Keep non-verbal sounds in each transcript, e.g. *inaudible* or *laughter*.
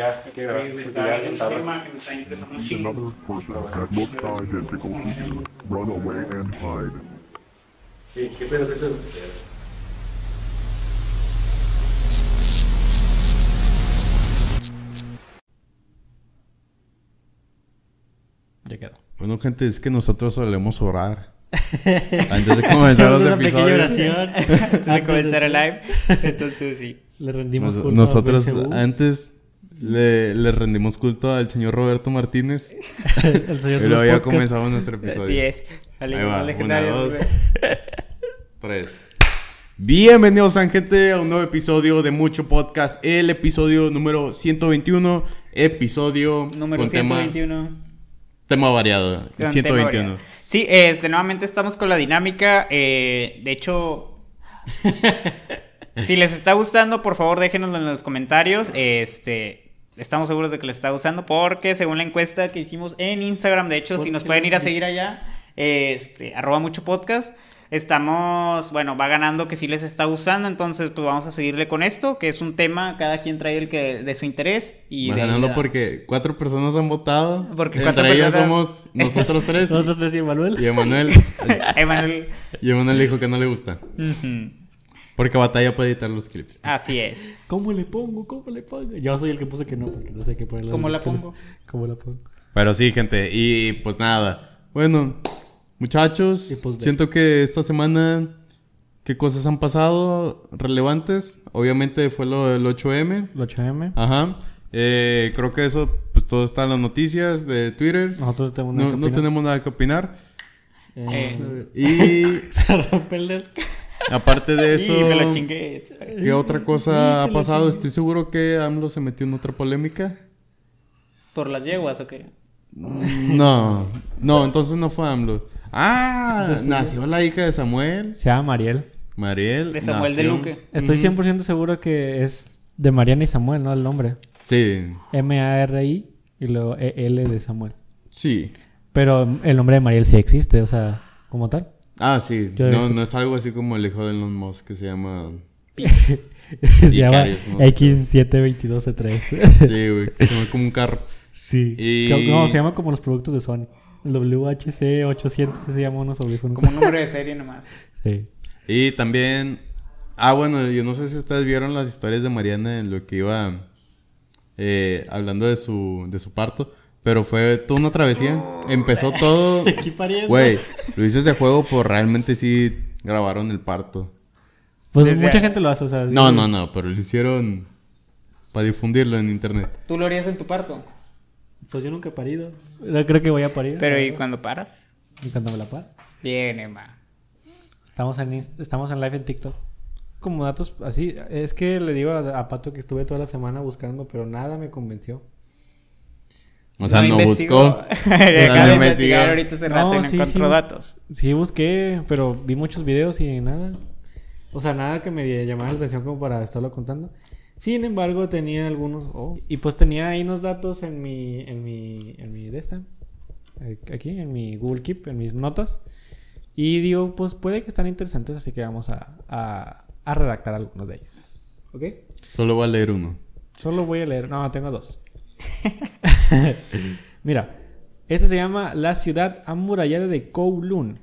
Ya, que regresar al tema que me está interesando you. Run away and hide. ¿Qué, qué pedo, qué pedo? Ya quedó. Bueno, gente, es que nosotros solemos orar. *laughs* Antes de comenzar los Hacemos una pequeña episodios. oración *laughs* antes de comenzar el live. Entonces sí. Le rendimos Nos- culto nosotros antes le, le rendimos culto al señor Roberto Martínez. *laughs* El señor Y luego ya comenzamos nuestro episodio. Así es. Al legendario. una, dos. *laughs* Tres. Bienvenidos, gente, a un nuevo episodio de Mucho Podcast. El episodio número 121. Episodio Número con tema- 121. Tema, variado. Con tema 121. variado. Sí, este, nuevamente estamos con la dinámica. eh, de hecho, *laughs* si les está gustando, por favor déjenoslo en los comentarios. Este, estamos seguros de que les está gustando porque según la encuesta que hicimos en Instagram, de hecho, si nos pueden ir a seguir allá, este, arroba mucho podcast. Estamos, bueno, va ganando que sí les está gustando, entonces pues vamos a seguirle con esto, que es un tema, cada quien trae el que de su interés y Va de ganando porque cuatro personas han votado. Porque Entre cuatro ellas personas- somos nosotros tres. *laughs* Nosotros tres y Emanuel. y Emanuel. *laughs* Emanuel. y Emanuel dijo que no le gusta. Ujú. Porque Batalla puede editar los clips. Así es. ¿Cómo le pongo? ¿Cómo le pongo? Yo soy el que puse que no, porque no sé qué ponerle. ¿Cómo la pongo? *laughs* ¿Cómo la pongo? Pero sí, gente. Y pues nada. Bueno, muchachos. Pues siento que esta semana. ¿Qué cosas han pasado relevantes? Obviamente fue lo del 8M. El 8M. Ajá. Eh, creo que eso, pues todo está en las noticias de Twitter. Nosotros tenemos No, nada que no tenemos nada que opinar. Eh, Y *laughs* Se rompe el dedo. Aparte de eso, *laughs* Y me lo chingué. ¿qué otra cosa ha pasado? Estoy seguro que AMLO se metió en otra polémica. ¿Por las yeguas o qué? No, no, entonces no fue AMLO. Ah, nació la hija de Samuel, Se llama Mariel. Mariel. De Samuel de Luque. Estoy 100% seguro que es de Mariana y Samuel, ¿no? El nombre. Sí, M-A-R-I y luego E-L de Samuel. sí. Pero el nombre de Mariel sí existe, o sea, como tal. Ah, sí. Yo No, no es algo así como el hijo de Elon Musk que se llama. *laughs* Se llama no sé. X722C3. Sí, güey. que Se llama como un carro. sí. Y- No, se llama como los productos de Sony. El WHC800 se llama unos audífonos. Como un *laughs* número de serie nomás. Sí. Y también. Ah, bueno, yo no sé si ustedes vieron las historias de Mariana en lo que iba eh, hablando de su, de su parto. Pero fue toda una travesía. Empezó todo. *laughs* Aquí pariendo. Güey, lo hice de juego, pues realmente sí grabaron el parto. Pues Desde- mucha gente lo hace, o sea. No, no, no, pero lo hicieron para difundirlo en internet. ¿Tú lo harías en tu parto? Pues yo nunca he parido. No creo que voy a parir. Pero ¿y cuando paras? Y cuando me la paro. Bien, Emma. Estamos en, estamos en live en TikTok. Como datos así. Es que le digo a, a Pato que estuve toda la semana buscando, pero nada me convenció. O sea, no, investigó. buscó. *laughs* Acaba de investigar ahorita hace rato No, y no sí, encontró datos. Sí, busqué, pero vi muchos videos y nada. O sea, nada que me llamara la atención como para estarlo contando. Sin embargo, tenía algunos. oh, y pues tenía ahí unos datos en mi. En mi. En mi. De esta. eh, Aquí, en mi Google Keep, en mis notas. Y digo, pues puede que están interesantes, así que vamos a, a, a redactar algunos de ellos. ¿Ok? Solo voy a leer uno. Solo voy a leer. No, tengo dos. *laughs* *laughs* Mira, este se llama la ciudad amurallada de Kowloon.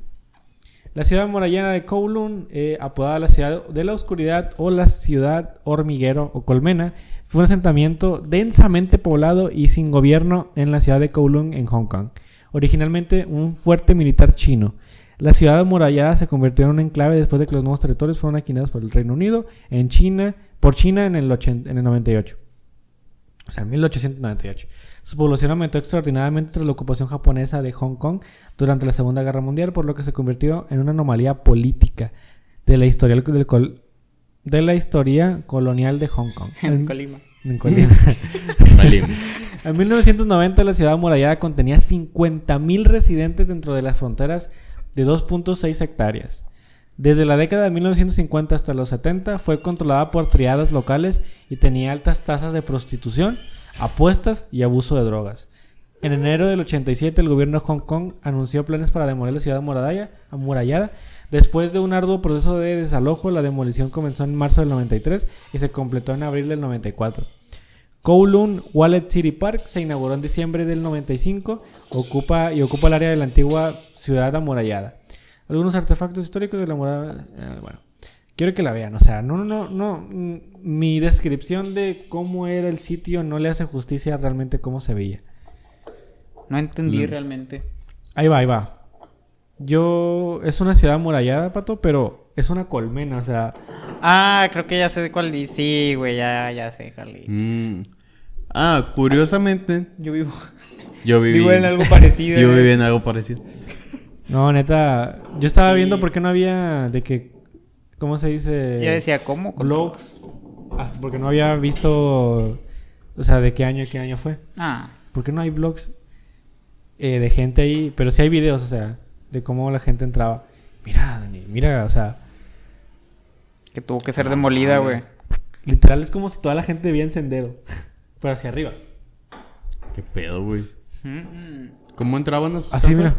La ciudad amurallada de Kowloon, eh, apodada la ciudad de la oscuridad o la ciudad hormiguero o colmena, fue un asentamiento densamente poblado y sin gobierno en la ciudad de Kowloon en Hong Kong. Originalmente un fuerte militar chino. La ciudad amurallada se convirtió en un enclave después de que los nuevos territorios fueron adquiridos por el Reino Unido en China, por China en el, 80 en el 98. O sea, en 1898. Su población aumentó extraordinariamente tras la ocupación japonesa de Hong Kong durante la Segunda Guerra Mundial, por lo que se convirtió en una anomalía política de la historia, del col- de la historia colonial de Hong Kong. *laughs* En- Colima. en Colima. *laughs* En 1990 la ciudad amurallada contenía 50.000 residentes dentro de las fronteras de 2.6 hectáreas. Desde la década de 1950 hasta los 70 fue controlada por triadas locales y tenía altas tasas de prostitución, apuestas y abuso de drogas. En enero del 87 el gobierno de Hong Kong anunció planes para demoler la ciudad amurallada. Después de un arduo proceso de desalojo, la demolición comenzó en marzo del 93 y se completó en abril del 94. Kowloon Wallet City Park se inauguró en diciembre del 95 ocupa, y ocupa el área de la antigua ciudad amurallada. Algunos artefactos históricos de la muralla. eh, quiero que la vean. O sea, no, no, no, no. mm, Mi descripción de cómo era el sitio no le hace justicia a realmente cómo se veía. No entendí realmente. Ahí va, ahí va. Yo. Es una ciudad amurallada, pato, pero es una colmena, o sea. Ah, creo que ya sé de cuál di. Sí, güey, ya, ya sé, Carly. Mm. Ah, curiosamente, Yo vivo, yo viví. vivo en algo parecido. Yo viví en algo parecido. No, neta. Yo estaba Sí. viendo por qué no había. De que. ¿Cómo se dice? Yo decía, ¿cómo? Blogs. Hasta porque no había visto. O sea, de qué año y qué año fue. Ah, ¿Por qué no hay blogs eh, de gente ahí? Pero sí hay videos, o sea, de cómo la gente entraba. Mira, Dani, mira, o sea, que tuvo que ser demolida, güey. literal es como si toda la gente vivía en sendero, *laughs* pero hacia arriba. ¿Qué pedo, güey? Mm, ¿Cómo entraban a sus Así, casas? mira.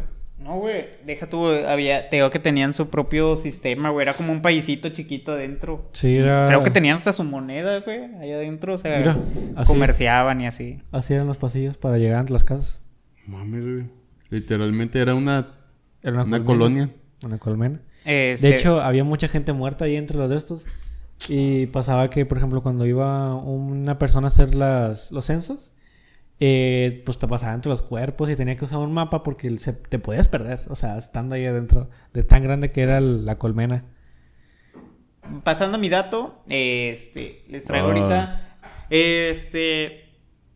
No, güey, deja tú, había, te digo que tenían su propio sistema, güey, era como un paisito chiquito adentro. Sí, era. Creo que tenían hasta su moneda, güey, ahí adentro, o sea, Mira, así. comerciaban y así. Así eran los pasillos para llegar a las casas. Mames, güey. Literalmente era una, Era una colonia. Una colmena. Este, De hecho, había mucha gente muerta ahí entre los de estos. Y pasaba que, por ejemplo, cuando iba una persona a hacer las, los censos, eh, pues te pasaba entre los cuerpos y tenía que usar un mapa porque se- te podías perder. O sea, estando ahí adentro, de tan grande que era el- la colmena. pasando a mi dato, este, les traigo Ah. ahorita, este,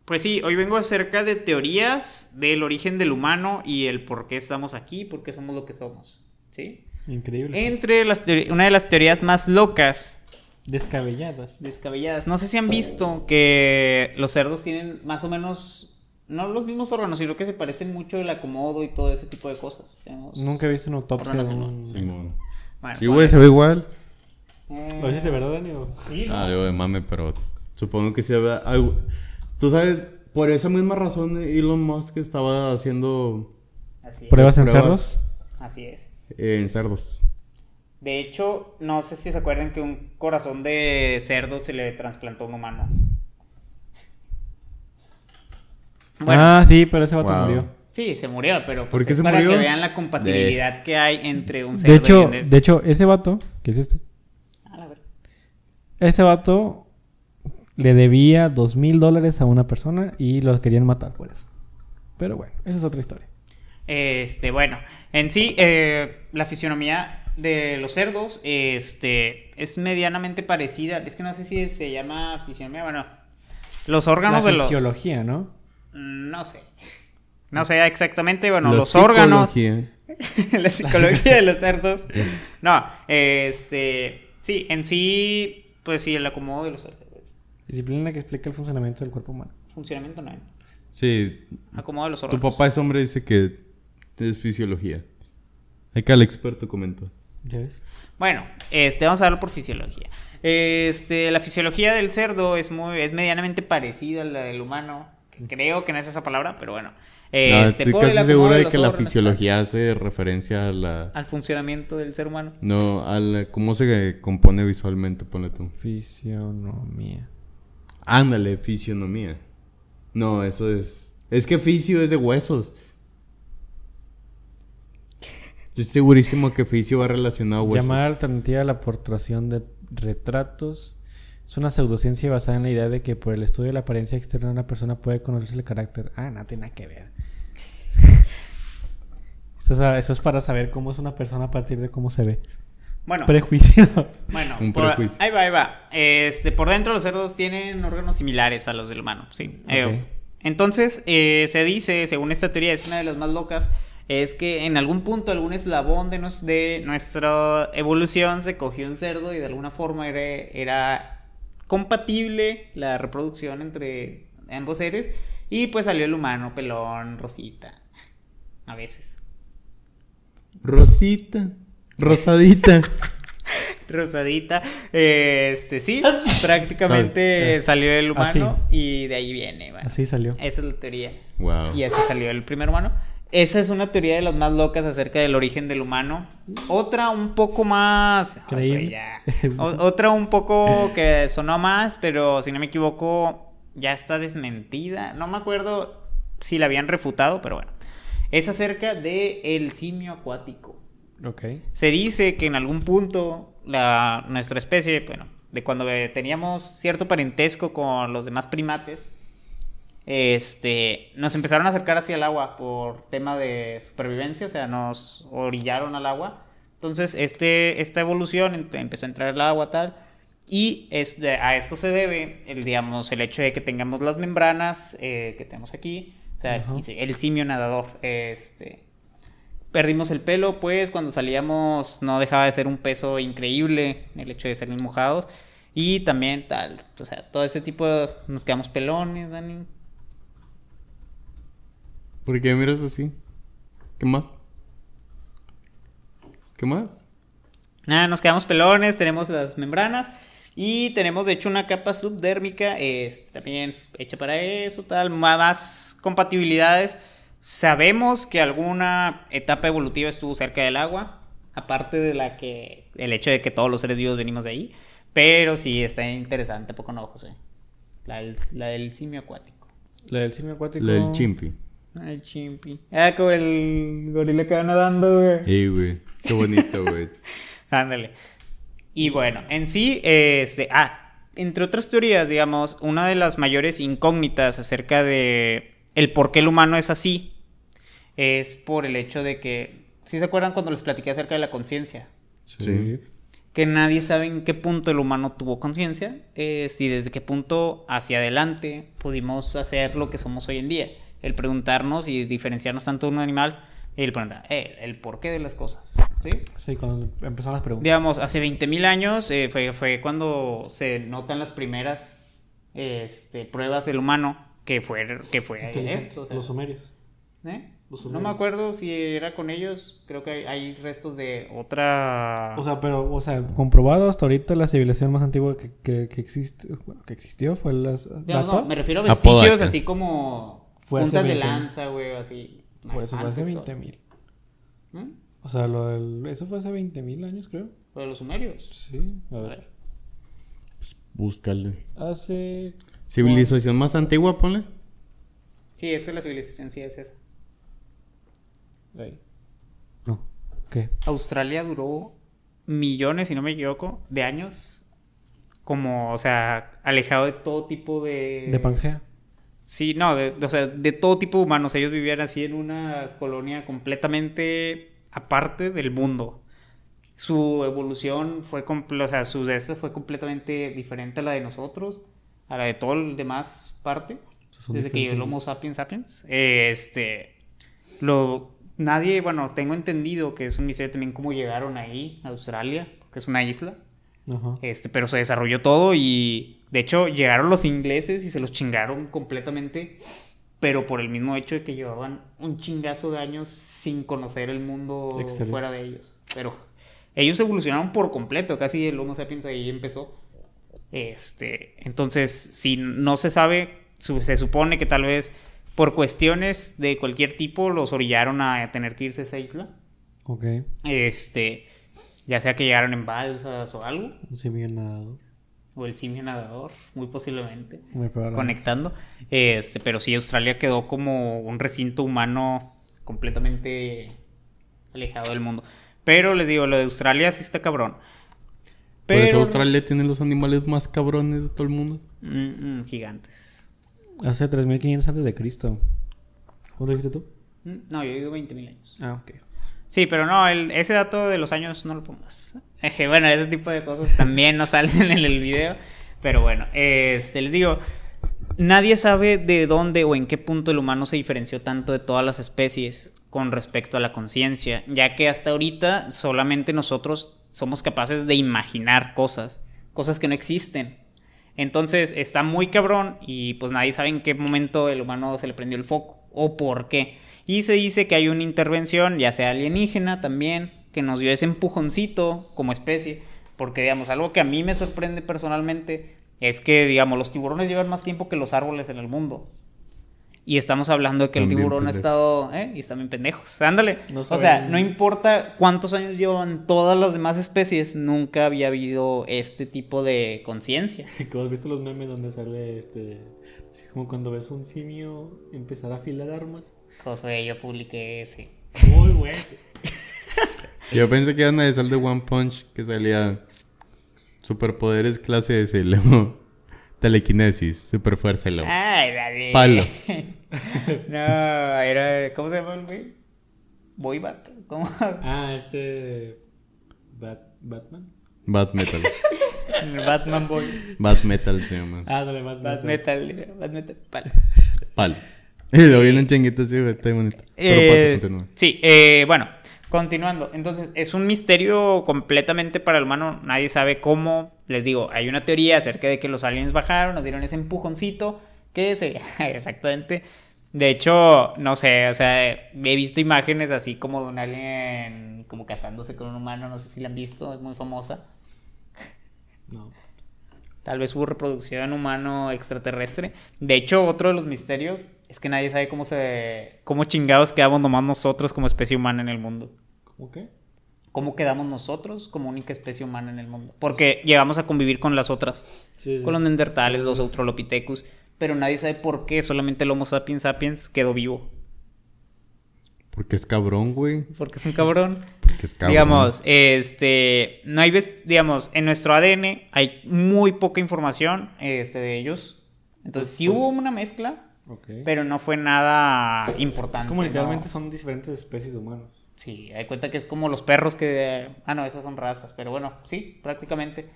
pues sí, hoy vengo acerca de teorías del origen del humano y el por qué estamos aquí, por qué somos lo que somos, ¿sí? Increíble. Entre las una de las teorías más locas, Descabelladas. descabelladas, no sé si han visto que los cerdos tienen más o menos, no los mismos órganos, sino que se parecen mucho el acomodo y todo ese tipo de cosas. Tenemos- Nunca he visto una autopsia de un... Simón. Bueno, Sí, güey, se ve igual. ¿Lo dices de verdad, Dani? sí, ¿no? Ah, digo de mame, pero supongo que se ve algo. Tú sabes, por esa misma razón Elon Musk estaba haciendo Así es. ¿Pruebas en Pruebas. cerdos? Así es. eh, en cerdos. De hecho, no sé si se acuerdan que un corazón de cerdo se le trasplantó a un humano. Bueno, Ah, sí, pero ese vato Wow. murió. sí, se murió, pero ¿Por pues qué es se para murió? que vean la compatibilidad que hay entre un cerdo De hecho, y un des- de hecho, ese vato, que es este, A la verga. ese vato le debía dos mil dólares a una persona y los querían matar por eso. Pero bueno, esa es otra historia. Este, bueno, en sí, eh, la fisionomía de los cerdos, este, es medianamente parecida. Es que no sé si se llama fisionomía, bueno, los órganos La de los... fisiología, ¿no? No sé. No sé exactamente, bueno, La los órganos... psicología. *laughs* la psicología de los cerdos. No, este. Sí, en sí, pues sí, el acomodo de los cerdos. Disciplina que explica el funcionamiento del cuerpo humano. Funcionamiento no hay. Sí, Acomodo de los tu órganos. papá es hombre dice que es fisiología. Acá el experto comentó. ¿Ya ves? Bueno, este, vamos a verlo por fisiología. Este, la fisiología del cerdo es muy, es medianamente parecida a la del humano. que Creo que no es esa palabra, pero bueno. No, Este, estoy casi seguro de que la fisiología hace referencia a la... Al funcionamiento del ser humano. No, a la- cómo se compone visualmente, ponle tú. Fisionomía. Ándale, fisionomía. No, eso es... Es que fisio es de huesos. Estoy segurísimo que fisio va relacionado a huesos. Llamada alternativa a la portración de retratos. Es una pseudociencia basada en la idea de que por el estudio de la apariencia externa de una persona puede conocerse el carácter. Ah, no tiene nada que ver. Eso es, eso es para saber cómo es una persona a partir de cómo se ve. Bueno, Prejuicio. Bueno, Un por- prejuicio. ahí va, ahí va. Este, por dentro los cerdos tienen órganos similares a los del humano, sí. Eh, entonces, eh, se dice, según esta teoría, es una de las más locas, es que en algún punto, algún eslabón de, nos- de nuestra evolución se cogió un cerdo y de alguna forma era, era compatible la reproducción entre ambos seres y pues salió el humano, pelón, rosita, a veces. Rosita. Rosadita. *laughs* Rosadita. Este, sí, *laughs* prácticamente salió el humano así. y de ahí viene. bueno. Así salió. Esa es la teoría. wow. Y así salió el primer humano. Esa es una teoría de las más locas acerca del origen del humano. Otra un poco más... Ya. Otra un poco que sonó más, pero si no me equivoco, ya está desmentida. No me acuerdo si la habían refutado, pero bueno. Es acerca de el simio acuático. Ok. Se dice que en algún punto la, nuestra especie, bueno, de cuando teníamos cierto parentesco con los demás primates, este, nos empezaron a acercar hacia el agua por tema de supervivencia, o sea, nos orillaron al agua. Entonces, este, esta evolución em- empezó a entrar el agua tal. Y es de- a esto se debe, el, digamos, el hecho de que tengamos las membranas eh, que tenemos aquí. O sea, el simio nadador. Este, perdimos el pelo, pues cuando salíamos no dejaba de ser un peso increíble el hecho de salir mojados. Y también tal, o sea, todo ese tipo de... Nos quedamos pelones, Dani. ¿Por qué miras así? ¿Qué más? ¿Qué más? Nada, nos quedamos pelones, tenemos las membranas y tenemos de hecho una capa subdérmica este, también hecha para eso, tal, más compatibilidades. Sabemos que alguna etapa evolutiva estuvo cerca del agua, aparte de la que el hecho de que todos los seres vivos venimos de ahí, pero sí está interesante, ¿a poco no, José? La del, la del simio acuático. La del simio acuático. La del chimpi. Ah, El chimpi. Ah, como el gorila que va nadando, güey. Ey, güey. Qué bonito, güey. *laughs* Ándale. Y bueno, en sí, este, ah, entre otras teorías, digamos, una de las mayores incógnitas acerca de el por qué el humano es así es por el hecho de que, ¿sí se acuerdan cuando les platiqué acerca de la conciencia? Sí. Que nadie sabe en qué punto el humano tuvo conciencia, eh, si desde qué punto hacia adelante pudimos hacer lo que somos hoy en día. El preguntarnos y diferenciarnos tanto de un animal y el preguntar, eh, el porqué de las cosas, ¿sí? Sí, cuando empezaron las preguntas. Digamos, hace 20.000 años eh, fue, fue cuando se notan las primeras este, pruebas del humano que fue, que fue esto. o sea, Los sumerios. ¿eh? los No me acuerdo si era con ellos, creo que hay, hay restos de otra... O sea, pero, o sea, comprobado hasta ahorita la civilización más antigua que, que, que existe, bueno, que existió fue las no, me refiero a vestigios Apodaca. así como Fue hace puntas de 20.000. lanza, güey, así. Por eso fue hace Antes 20 mil. ¿Mm? O sea, lo del, eso fue hace 20 mil años, creo. Lo de los sumerios. Sí, a A ver. ver. Búscale. Hace. Civilización más antigua, ponle. Sí, es que la civilización sí es esa. Ahí. No. ¿Qué? Australia duró millones, si no me equivoco, de años. Como, o sea, alejado de todo tipo de... De Pangea. Sí, no, de, o sea, de todo tipo de humanos. Ellos vivían así en una colonia completamente aparte del mundo. Su evolución fue, comple- o sea, su de esto fue completamente diferente a la de nosotros, a la de todo el demás parte. desde que llegó el. Homo sapiens sapiens. Este, lo, nadie, bueno, tengo entendido que es un misterio también cómo llegaron ahí, a Australia, que es una isla. Ajá. Este, pero se desarrolló todo y de hecho llegaron los ingleses y se los chingaron completamente, pero por el mismo hecho de que llevaban un chingazo de años sin conocer el mundo fuera de ellos. Pero ellos evolucionaron por completo, casi el Homo sapiens ahí empezó. Este, entonces, si no se sabe, se supone que tal vez por cuestiones de cualquier tipo los orillaron a tener que irse a esa isla. Ok. Este, ya sea que llegaron en balsas o algo. Un simio nadador. O el simio nadador, muy posiblemente. Muy. Conectando. Este, pero sí, Australia quedó como un recinto humano completamente alejado del mundo. Pero les digo, lo de Australia sí está cabrón. Por eso Pero- Australia tiene los animales más cabrones de todo el mundo. Mm, mm, gigantes. Hace 3500 antes de Cristo. ¿Cuánto dijiste tú? Mm, No, yo digo 20.000 años. Ah, ok. Sí, pero no, el- ese dato de los años no lo pongas. *laughs* Bueno, ese tipo de cosas también no salen en el video. Pero bueno, este, les digo, nadie sabe de dónde o en qué punto el humano se diferenció tanto de todas las especies con respecto a la conciencia, ya que hasta ahorita solamente nosotros somos capaces de imaginar cosas, cosas que no existen. Entonces está muy cabrón y pues nadie sabe en qué momento el humano se le prendió el foco o por qué. Y se dice que hay una intervención, ya sea alienígena también, que nos dio ese empujoncito como especie. Porque, digamos, algo que a mí me sorprende personalmente es que, digamos, los tiburones llevan más tiempo que los árboles en el mundo. Y estamos hablando de que el tiburón ha estado... ¿eh? Y están bien pendejos. Ándale. No o sea, no importa cuántos años llevan todas las demás especies, nunca había habido este tipo de conciencia. *laughs* ¿Cómo has visto los memes donde sale este Así como cuando ves un simio empezar a afilar armas. Josué, yo publiqué ese. Muy bueno. Yo pensé que iban a decir el de One Punch que salía superpoderes clase S, *laughs* luego telequinesis, superfuerza y luego Ay, dale. palo. *laughs* no, era. ¿Cómo se llama el güey? Boybat. ¿Cómo? Ah, este. Bat- Batman. Bat Metal. El *laughs* Batman Boy. Bat Metal se llama. Ah, dale, Batman. Bat Metal. Bat Metal. Pal. Palo. Y lo vi en un changuito así, güey, está bonito. Pero Eh, Pato, sí, eh, bueno, continuando. Entonces, es un misterio completamente para el humano. Nadie sabe cómo. Les digo, hay una teoría acerca de que los aliens bajaron, nos dieron ese empujoncito. Que se. *laughs* Exactamente. De hecho, no sé, o sea, he visto imágenes así como de un alien como casándose con un humano. No sé si la han visto, es muy famosa. No. Tal vez hubo reproducción humano extraterrestre. De hecho, otro de los misterios es que nadie sabe cómo se. cómo chingados quedamos nomás nosotros como especie humana en el mundo. ¿Cómo qué? ¿Cómo quedamos nosotros como única especie humana en el mundo? Porque llegamos a convivir con las otras. Sí, sí. Con los neandertales, los australopithecus. Pero nadie sabe por qué solamente el Homo sapiens sapiens quedó vivo. Porque es cabrón, güey. Porque es un cabrón. Porque es cabrón. Digamos, este, no hay, digamos, en nuestro ADN hay muy poca información, este, de ellos. Entonces sí hubo una mezcla, Ok. pero no fue nada importante. es como literalmente ¿no? son diferentes especies de humanos. Sí, hay cuenta que es como los perros que, ah, no, esas son razas, pero bueno, sí, prácticamente.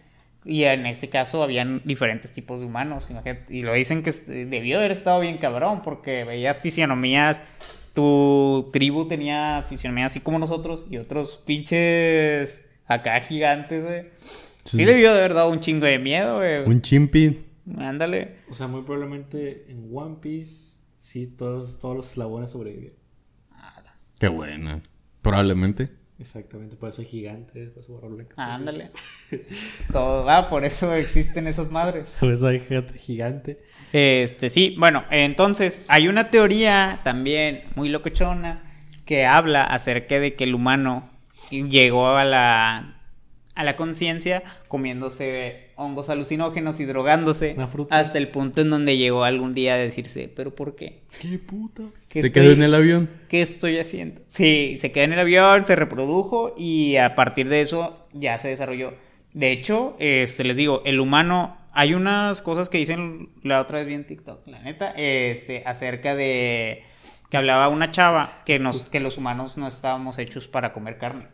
Y en este caso habían diferentes tipos de humanos, imagínate. Y lo dicen que debió haber estado bien cabrón, porque veías fisionomías, tu tribu tenía fisionomía así como nosotros, y otros pinches acá gigantes, güey. Sí, Sí. debió de haber dado un chingo de miedo, güey. Un chimpi. Ándale. O sea, muy probablemente en One Piece, sí, todos, todos los eslabones sobrevivieron. Qué buena. Probablemente. Exactamente, por eso hay gigantes, por eso borró Ándale. *laughs* Todo, ah, por eso existen esas madres. Por eso hay gente gigante. Este, sí, bueno, entonces hay una teoría también muy locochona que habla acerca de que el humano llegó a la, a la conciencia comiéndose hongos alucinógenos y drogándose Una fruta. hasta el punto en donde llegó algún día a decirse, pero ¿por qué? ¿Qué putas? ¿Qué Se estoy- quedó en el avión. ¿Qué estoy haciendo? Sí, se quedó en el avión, se reprodujo y a partir de eso ya se desarrolló. De hecho, este, les digo, el humano, hay unas cosas que dicen la otra vez vi en TikTok, la neta, este, acerca de que hablaba una chava que nos, que los humanos no estábamos hechos para comer carne.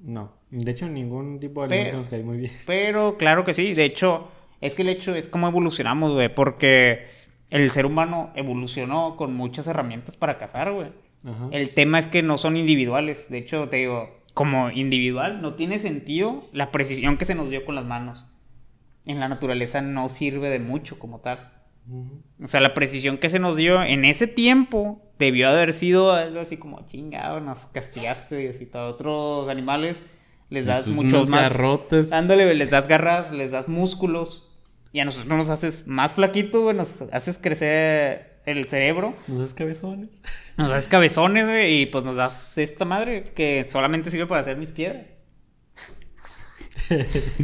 No, de hecho ningún tipo de Pero- alimento nos cae muy bien. Pero claro que sí, de hecho, es que el hecho es cómo evolucionamos, güey, porque el ser humano evolucionó con muchas herramientas para cazar, güey. Ajá. El tema es que no son individuales. De hecho, te digo, como individual no tiene sentido la precisión que se nos dio con las manos. En la naturaleza no sirve de mucho como tal. O sea, la precisión que se nos dio en ese tiempo debió de haber sido algo así como chingado, nos castigaste y así todo. A otros animales les das Estos muchos más. garrotes. Ándale, les das garras, les das músculos. Y a nosotros nos haces más flaquitos, güey, nos haces crecer el cerebro. ¿No es cabezones? *laughs* Nos das cabezones, güey, y pues nos das esta madre que solamente sirve para hacer mis piedras. *laughs*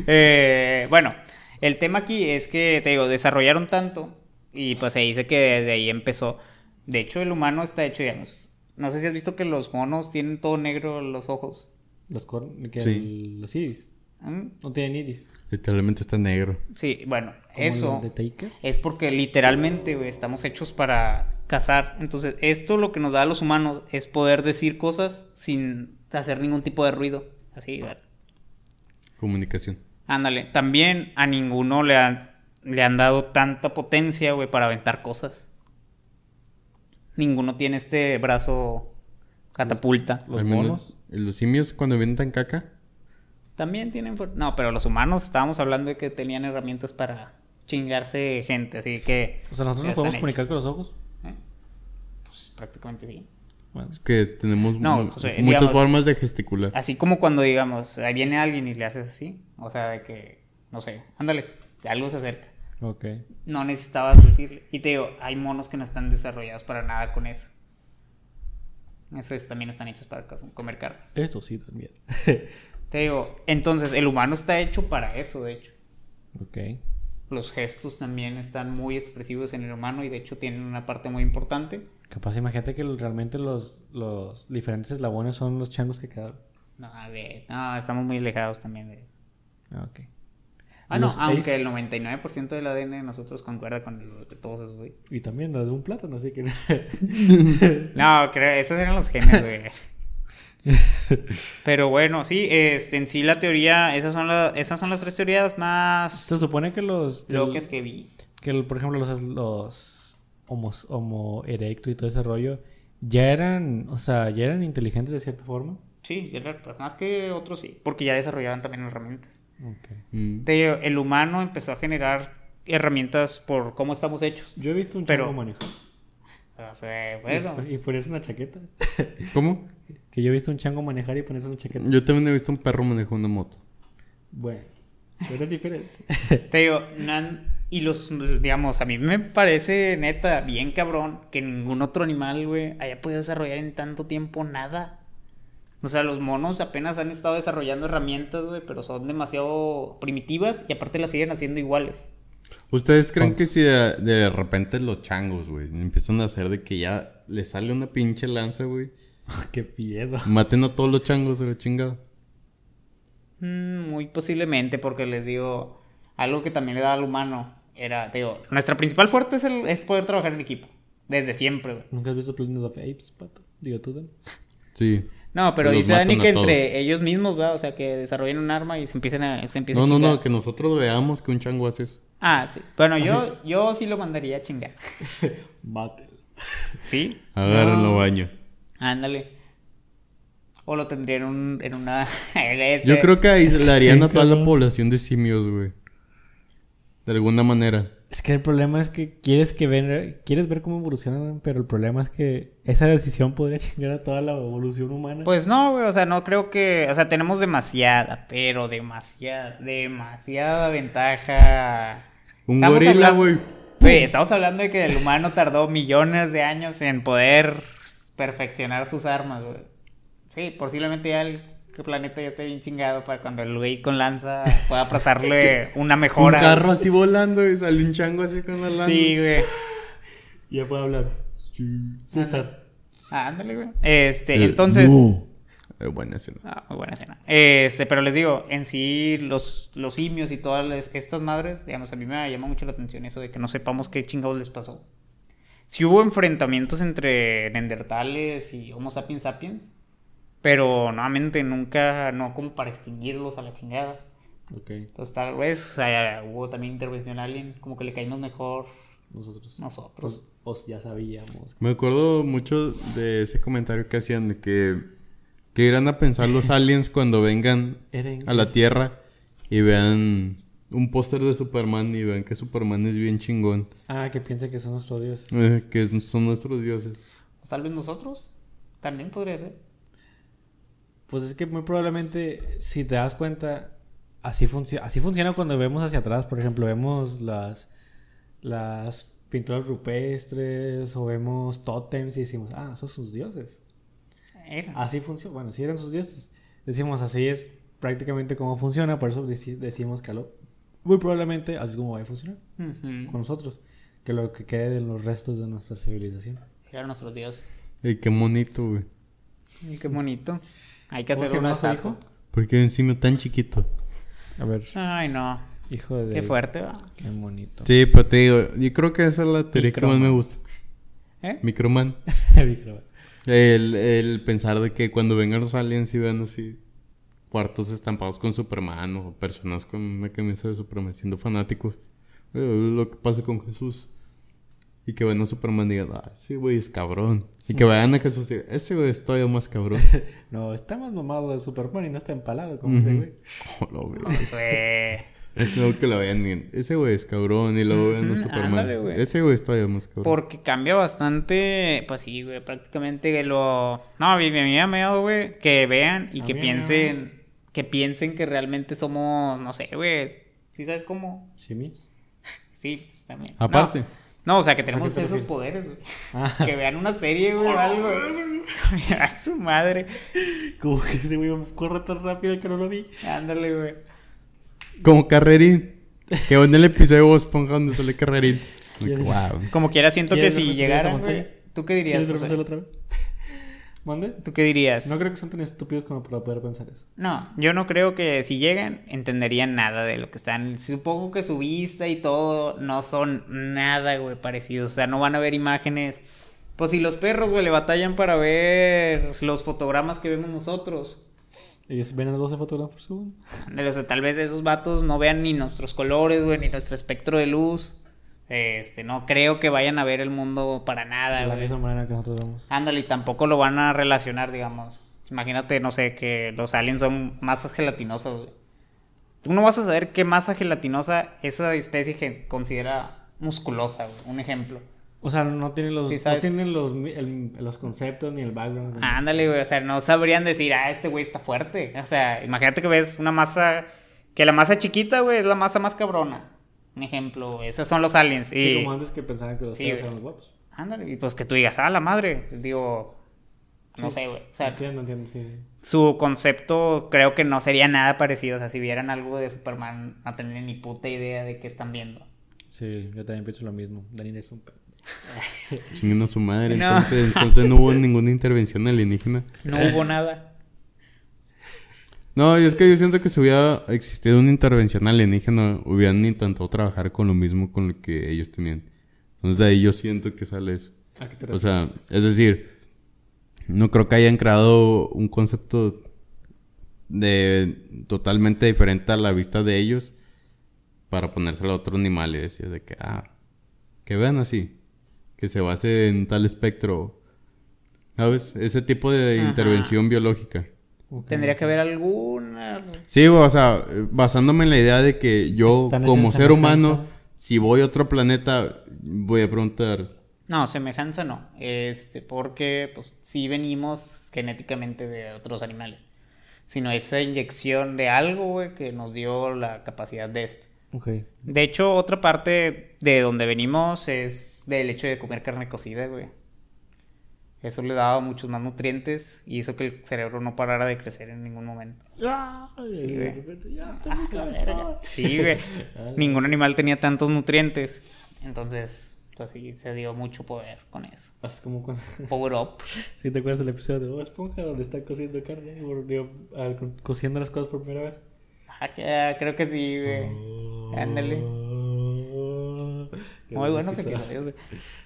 Eh, bueno, el tema aquí es que, te digo, desarrollaron tanto y pues se dice que desde ahí empezó. De hecho, el humano está hecho, digamos. No sé si has visto que los monos tienen todo negro los ojos. Los, que Sí. el- los iris. ¿Mm? No tienen iris. Literalmente está negro. Sí, bueno, eso el de Taker. es porque literalmente güey, estamos hechos para cazar. Entonces, esto lo que nos da a los humanos es poder decir cosas sin hacer ningún tipo de ruido. Así, ¿verdad? Comunicación. Ándale, también a ninguno le han, le han dado tanta potencia, güey, para aventar cosas. Ninguno tiene este brazo catapulta. Los Al menos monos. Los simios cuando inventan caca. También tienen... No, pero los humanos estábamos hablando de que tenían herramientas para chingarse gente, así que... O sea, nosotros nos podemos comunicar con los ojos. ¿eh? Pues prácticamente sí. Bueno, Es que tenemos No, mu- José, muchas digamos- formas de gesticular. Así como cuando, digamos, ahí viene alguien y le haces así. O sea, de que, no sé, ándale, algo se acerca. ok. No necesitabas decirle. Y te digo, hay monos que no están desarrollados para nada con eso. Esos también están hechos para co- comer carne. Eso sí también. *laughs* Te digo, entonces, el humano está hecho para eso, de hecho. ok. Los gestos también están muy expresivos en el humano y de hecho tienen una parte muy importante. Capaz, imagínate que realmente los, los diferentes eslabones son los changos que quedaron. No, a ver, no, estamos muy alejados también de Ah, ok. Ah, no, aunque el 99% del ADN de nosotros concuerda con el de todos esos, güey. Y también lo de un plátano, así que... *laughs* No, creo, esos eran los genes, güey. *laughs* Pero bueno, sí, este, en sí la teoría, esas son, las esas son las tres teorías más Se supone que los... que locas que vi. que el- por ejemplo los, los homos, homo erectus y todo ese rollo ya eran, o sea, ya eran inteligentes de cierta forma. Sí, era- pues, más que otros sí, porque ya desarrollaban también herramientas. Okay. Mm. Te digo, el humano empezó a generar herramientas por cómo estamos hechos. Yo he visto un Pero- chango manejar. O sea, bueno, y, y ponerse una chaqueta. *laughs* ¿Cómo? que yo he visto un chango manejar y ponerse una chaqueta. Yo también he visto un perro manejar una moto. Bueno, pero es diferente. *laughs* te digo, nan- y los, digamos, a mí me parece neta bien cabrón que ningún otro animal, güey, haya podido desarrollar en tanto tiempo nada. O sea, los monos apenas han estado desarrollando herramientas, güey, pero son demasiado primitivas y aparte las siguen haciendo iguales. ¿Ustedes creen que si de, de repente los changos, güey, empiezan a hacer de que ya les sale una pinche lanza, güey? *laughs* Qué miedo. Maten a todos los changos de la chingada. Mm, muy posiblemente, porque les digo, algo que también le da al humano era, te digo, nuestra principal fuerte es, el- es poder trabajar en equipo. Desde siempre, güey. ¿Nunca has visto Planet of Apes, pato? Digo tú, Dan. Sí. No, pero dice Dani que entre ellos mismos, ¿va? O sea, que desarrollen un arma y se empiecen a, se empiecen No, a no, no, que nosotros veamos que un chango hace eso. Ah, sí. Bueno, yo, yo sí lo mandaría a chingar. *laughs* Mate. ¿Sí? Agárrenlo, baño. Ándale. O lo tendría en, un, en una... *laughs* Yo creo que aislarían a toda la población de simios, güey. De alguna manera. Es que el problema es que quieres que ver, quieres ver cómo evolucionan, pero el problema es que esa decisión podría *laughs* chingar a toda la evolución humana. Pues no, güey, o sea, no creo que... O sea, tenemos demasiada, pero demasiada, demasiada ventaja. Un Estamos gorila, hablando- güey. Güey, estamos hablando de que el humano tardó millones de años en poder perfeccionar sus armas, güey. Sí, posiblemente ya el planeta ya esté bien chingado para cuando el güey con lanza pueda pasarle *laughs* una Un mejora. carro así volando y sale un chango así con la lanza. Sí, güey. ya puedo hablar. César. Ah, ándale, güey. Este, Eh, entonces... no. Eh, buena escena. Ah, muy buena escena. Este, pero les digo, en sí, los, los simios y todas las- estas madres, digamos, a mí me llama mucho la atención eso de que no sepamos qué chingados les pasó. Si hubo enfrentamientos entre Neandertales y Homo sapiens sapiens, pero nuevamente nunca, no como para extinguirlos a la chingada. Ok, Entonces, tal vez eh, hubo también intervención alien, como que le caímos mejor nosotros. nosotros. Pues, ya sabíamos. Me acuerdo mucho de ese comentario que hacían de que, que irán a pensar los *laughs* aliens cuando vengan a la Tierra y vean un póster de Superman y vean que Superman es bien chingón, Ah, que piensa que son nuestros dioses. eh, que son nuestros dioses. O tal vez nosotros, también podría ser. Pues es que muy probablemente, si te das cuenta, así, funciona así funciona cuando vemos hacia atrás. Por ejemplo, vemos las, las pinturas rupestres o vemos tótems y decimos, ah, esos son sus dioses. Era. Así funciona. Bueno, si eran sus dioses. Decimos, así es prácticamente cómo funciona. Por eso deci- decimos que a lo- muy probablemente así es como va a funcionar con nosotros. Que lo que quede de los restos de nuestra civilización. Eran nuestros dioses. Ey, qué bonito, güey. Ay, qué bonito. Hay que ¿Cómo hacer una estatua. Porque hay un simio tan chiquito. A ver, Ay, no. hijo de... Qué fuerte, va. Qué bonito. Sí, pero te digo, yo creo que esa es la teoría que más me Microman. gusta. ¿Eh? Microman. *laughs* Micro- El, el pensar de que cuando vengan los aliens y vean así cuartos estampados con Superman o personas con una camisa de Superman siendo fanáticos. eh, lo que pasa con Jesús. Y que vean a Superman y digan, ah, ese güey es cabrón. Y que vean a Jesús y digan, ese güey es todavía más cabrón. *laughs* No, está más mamado de Superman y no está empalado como ese güey. Oh, lo veo. Eso es. No, que lo vean digan, ese güey es cabrón. Y luego vean a Superman. ándale, güey. ese güey es todavía más cabrón. Porque cambia bastante. Pues sí, güey. Prácticamente lo. No, a mí me ha meado, güey. Que vean y que piensen. Que piensen que realmente somos. No sé, güey. ¿Sí sabes cómo? ¿Simis? *laughs* Sí, pues, también. Aparte. No, no, o sea, que tenemos ¿qué te esos poderes, güey. Ah. *laughs* Que vean una serie, güey, o algo. *laughs* A su madre. Como que ese güey corre tan rápido que no lo vi. Ándale, güey. Como carrerín. Que en el episodio de Bob Esponja donde sale Carrerín. ¿Quieres- Wow. Como quiera, siento que ¿Quieres si güey. ¿Tú qué dirías? Repasarlo otra vez? ¿Mande? ¿Tú qué dirías? No creo que son tan estúpidos como para poder pensar eso. No, yo no creo que si llegan entenderían nada de lo que están. Supongo que su vista y todo no son nada, güey, parecidos. O sea, no van a ver imágenes. Pues si los perros, güey, le batallan para ver los fotogramas que vemos nosotros. Ellos ven a 12 fotogramas por segundo. O sea, tal vez esos vatos no vean ni nuestros colores, güey, ni nuestro espectro de luz. Este, no creo que vayan a ver el mundo para nada, De la misma manera que nosotros vemos. Ándale, y tampoco lo van a relacionar, digamos. Imagínate, no sé, que los aliens son masas gelatinosas, güey. Tú no vas a saber qué masa gelatinosa esa especie que considera musculosa, güey. Un ejemplo. O sea, no tienen los, Sí, no tienen los, el- los conceptos ni el background. Ándale, güey. O sea, no sabrían decir, ah, este güey está fuerte. O sea, imagínate que ves una masa. Que la masa chiquita, güey, es la masa más cabrona. Un ejemplo. Esos son los aliens. Sí, Y... como antes que pensaban que los Sí, güey. eran los guapos. Ándale, y pues que tú digas, ah, la madre. Digo, no Sí, sé, güey. O sea, entiendo, entiendo, sí. su concepto creo que no sería nada parecido. O sea, si vieran algo de Superman, no tendrían ni puta idea de qué están viendo. Sí, yo también pienso lo mismo. Daniel es un perro. Chinguen a su madre. *laughs* No. Entonces, entonces no hubo ninguna intervención alienígena. No hubo nada. No, y es que yo siento que si hubiera existido una intervención alienígena, hubieran intentado trabajar con lo mismo con lo que ellos tenían. Entonces de ahí yo siento que sale eso. ¿A qué te O sea, es decir, no creo que hayan creado un concepto de totalmente diferente a la vista de ellos para ponérselo a otro animal y decir de que, ah, que vean así, que se base en tal espectro, ¿sabes? Ese tipo de Ajá. intervención biológica. Tendría que haber alguna. Sí, o sea, basándome en la idea de que yo como ser humano, si voy a otro planeta, voy a preguntar, No, semejanza no. Este, porque pues sí venimos genéticamente de otros animales. Sino esa inyección de algo, güey, que nos dio la capacidad de esto. Ok. De hecho, otra parte de donde venimos es del hecho de comer carne cocida, güey. Eso le daba muchos más nutrientes y hizo que el cerebro no parara de crecer en ningún momento. Sí, güey. de repente, ya está mi cabeza. Sí, güey. Ningún animal tenía tantos nutrientes. Entonces, pues sí, se dio mucho poder con eso. Como cuando... Power up. *laughs* ¿Sí te acuerdas del episodio de Bob Esponja donde está cociendo carne? Co- cociendo las cosas por primera vez. Ah, ah, creo que sí, güey. Ándale. Oh, qué Muy buenos episodio. episodios.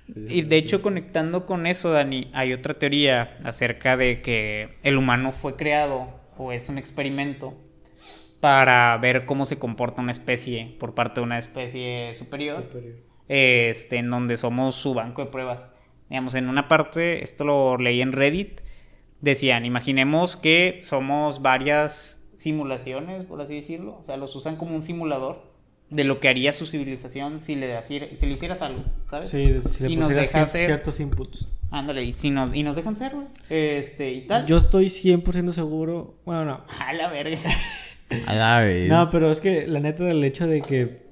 Sí, Y de hecho, conectando con eso, Dani, hay otra teoría acerca de que el humano fue creado o es un experimento para ver cómo se comporta una especie por parte de una especie superior, superior. este, en donde somos su banco de pruebas. Digamos, en una parte, esto lo leí en Reddit, decían, imaginemos que somos varias simulaciones, por así decirlo, o sea, los usan como un simulador de lo que haría su civilización si le, haciera- si le hicieras algo, ¿sabes? Sí, si le Y nos pusieras deja ciertos inputs. Ándale, y, si nos, y nos dejan ser, güey. Este, y tal. Yo estoy 100% seguro. Bueno, no. *laughs* A la verga. a la vez. No, pero es que la neta del hecho de que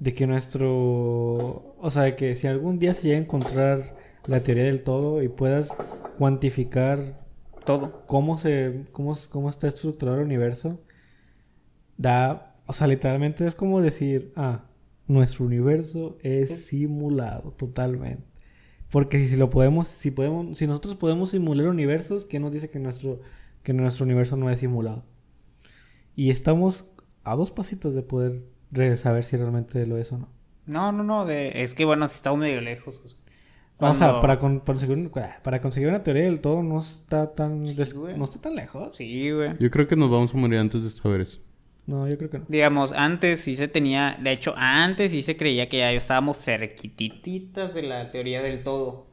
de que nuestro, o sea, de que si algún día se llega a encontrar la teoría del todo y puedas cuantificar Todo. cómo se cómo, cómo está estructurado el universo, da, o sea, literalmente es como decir, ah, nuestro universo es simulado totalmente. Porque si, si lo podemos, si podemos, si nosotros podemos simular universos, ¿qué nos dice que nuestro, que nuestro universo no es simulado? Y estamos a dos pasitos de poder saber si realmente lo es o no. No, no, no. De, es que bueno, si estamos medio lejos. güey. O sea, Cuando- para, con- para conseguir, para conseguir una teoría del todo no está tan no está tan lejos. Sí, güey. Yo creo que nos vamos a morir antes de saber eso. No, yo creo que no. Digamos, antes sí se tenía, de hecho, antes sí se creía que ya estábamos cerquititas de la teoría del todo.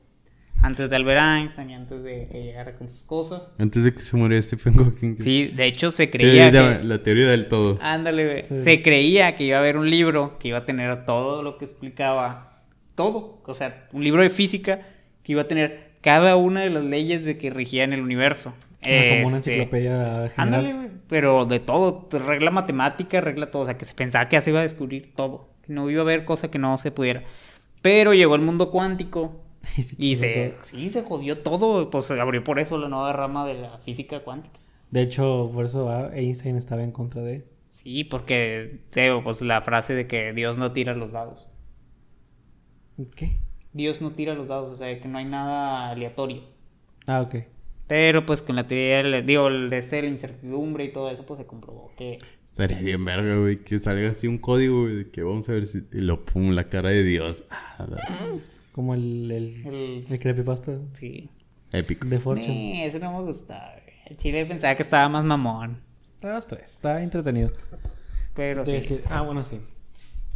Antes de Albert Einstein y antes de que llegara con sus cosas. Antes de que se muriera Stephen Hawking. Sí, de hecho se Eh, creía que... La teoría del todo. Ándale, güey. Sí, se sí. creía que iba a haber un libro que iba a tener todo lo que explicaba. Todo. O sea, un libro de física que iba a tener cada una de las leyes de que regían el universo. Ah, como una Este, enciclopedia general. Ándale, güey. Pero de todo. Regla matemática, regla todo. O sea, que se pensaba que así iba a descubrir todo. No iba a haber cosa que no se pudiera. Pero llegó el mundo cuántico. *laughs* Y se, sí, se jodió todo. Pues se abrió por eso la nueva rama de la física cuántica. De hecho, por eso ah, Einstein estaba en contra de. Sí, porque, pues la frase de que Dios no tira los dados. ¿Qué? Dios no tira los dados, o sea, que no hay nada aleatorio. Ah, ok. Pero pues con la teoría, del- digo, el de este, la incertidumbre y todo eso, pues se comprobó que... Estaría bien verga, güey, que salga así un código, güey, de que vamos a ver si... Y lo pum, la cara de Dios. Ah, la- Como el, el, El... el creepypasta Sí. Épico. de Fortune. Nee, eso no me gustaba. güey. El Chile pensaba que estaba más mamón. Está los tres, está entretenido. Pero sí. ah, bueno, sí.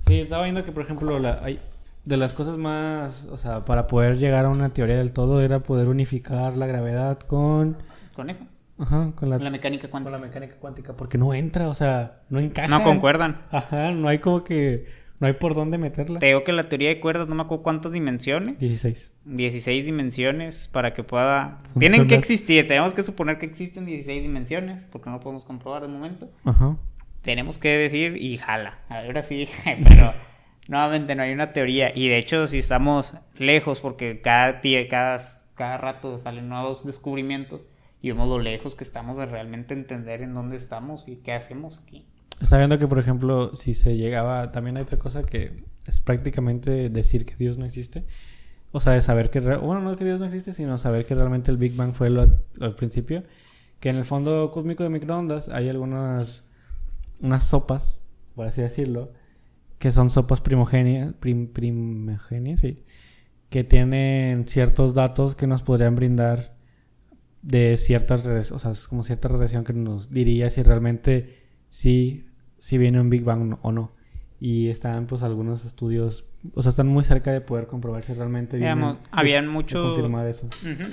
Sí, estaba viendo que, por ejemplo, la, hay, de las cosas más, o sea, para poder llegar a una teoría del todo era poder unificar la gravedad con, Con eso. ajá, con la, La mecánica con cuántica. la mecánica cuántica, porque no entra, o sea, no encaja. No concuerdan. Ajá, no hay como que, no hay por dónde meterla. Te digo que la teoría de cuerdas, no me acuerdo cuántas dimensiones. 16. 16 dimensiones para que pueda... Tienen que existir, tenemos que suponer que existen 16 dimensiones, porque no lo podemos comprobar de momento. Ajá. Tenemos que decir y jala. Ahora sí, *laughs* pero nuevamente no hay una teoría. Y de hecho, si estamos lejos, porque cada, tie- cada, cada rato salen nuevos descubrimientos y vemos lo lejos que estamos de realmente entender en dónde estamos y qué hacemos aquí. Está viendo que, por ejemplo, si se llegaba, también hay otra cosa que es prácticamente decir que Dios no existe. O sea, de saber que, bueno, no que Dios no existe, sino saber que realmente el Big Bang fue lo, al principio. Que en el fondo cósmico de microondas hay algunas, unas sopas, por así decirlo, que son sopas primogéneas, prim- sí, que tienen ciertos datos que nos podrían brindar de ciertas redes, o sea, es como cierta radiación que nos diría si realmente sí, sí viene un Big Bang o no. Y están pues algunos estudios, o sea, están muy cerca de poder comprobar si realmente. Digamos, de- habían de mucho- confirmar eso.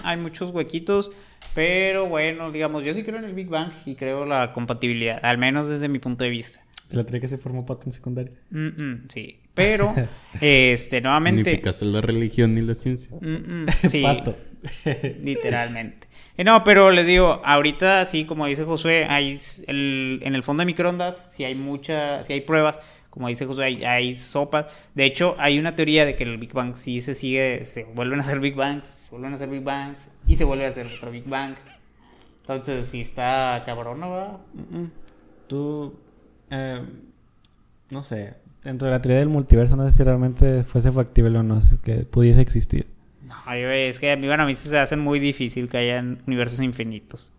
Hay muchos huequitos, pero bueno, digamos, yo sí creo en el Big Bang y creo la compatibilidad, al menos desde mi punto de vista. Se la trae que se formó pato en secundaria. Mm, mm, sí, pero, *laughs* este, nuevamente... Unificaste la religión y la ciencia. Mm, mm, *laughs* sí, Pato. *laughs* literalmente. Eh, No, pero les digo, ahorita sí, como dice Josué, hay el- en el fondo de microondas, si hay muchas, si hay pruebas, como dice Josué, hay, hay sopas. De hecho, hay una teoría de que el Big Bang sí se sigue, se vuelven a hacer Big Bangs, se vuelven a hacer Big Bangs y se vuelve a hacer otro Big Bang. Entonces, sí está cabrón, ¿no? va? Mm, Tú, eh, no sé, dentro de la teoría del multiverso, no sé si realmente fuese factible o no, que pudiese existir. Güey, es que a mí, bueno, a mí se hace muy difícil que hayan universos infinitos.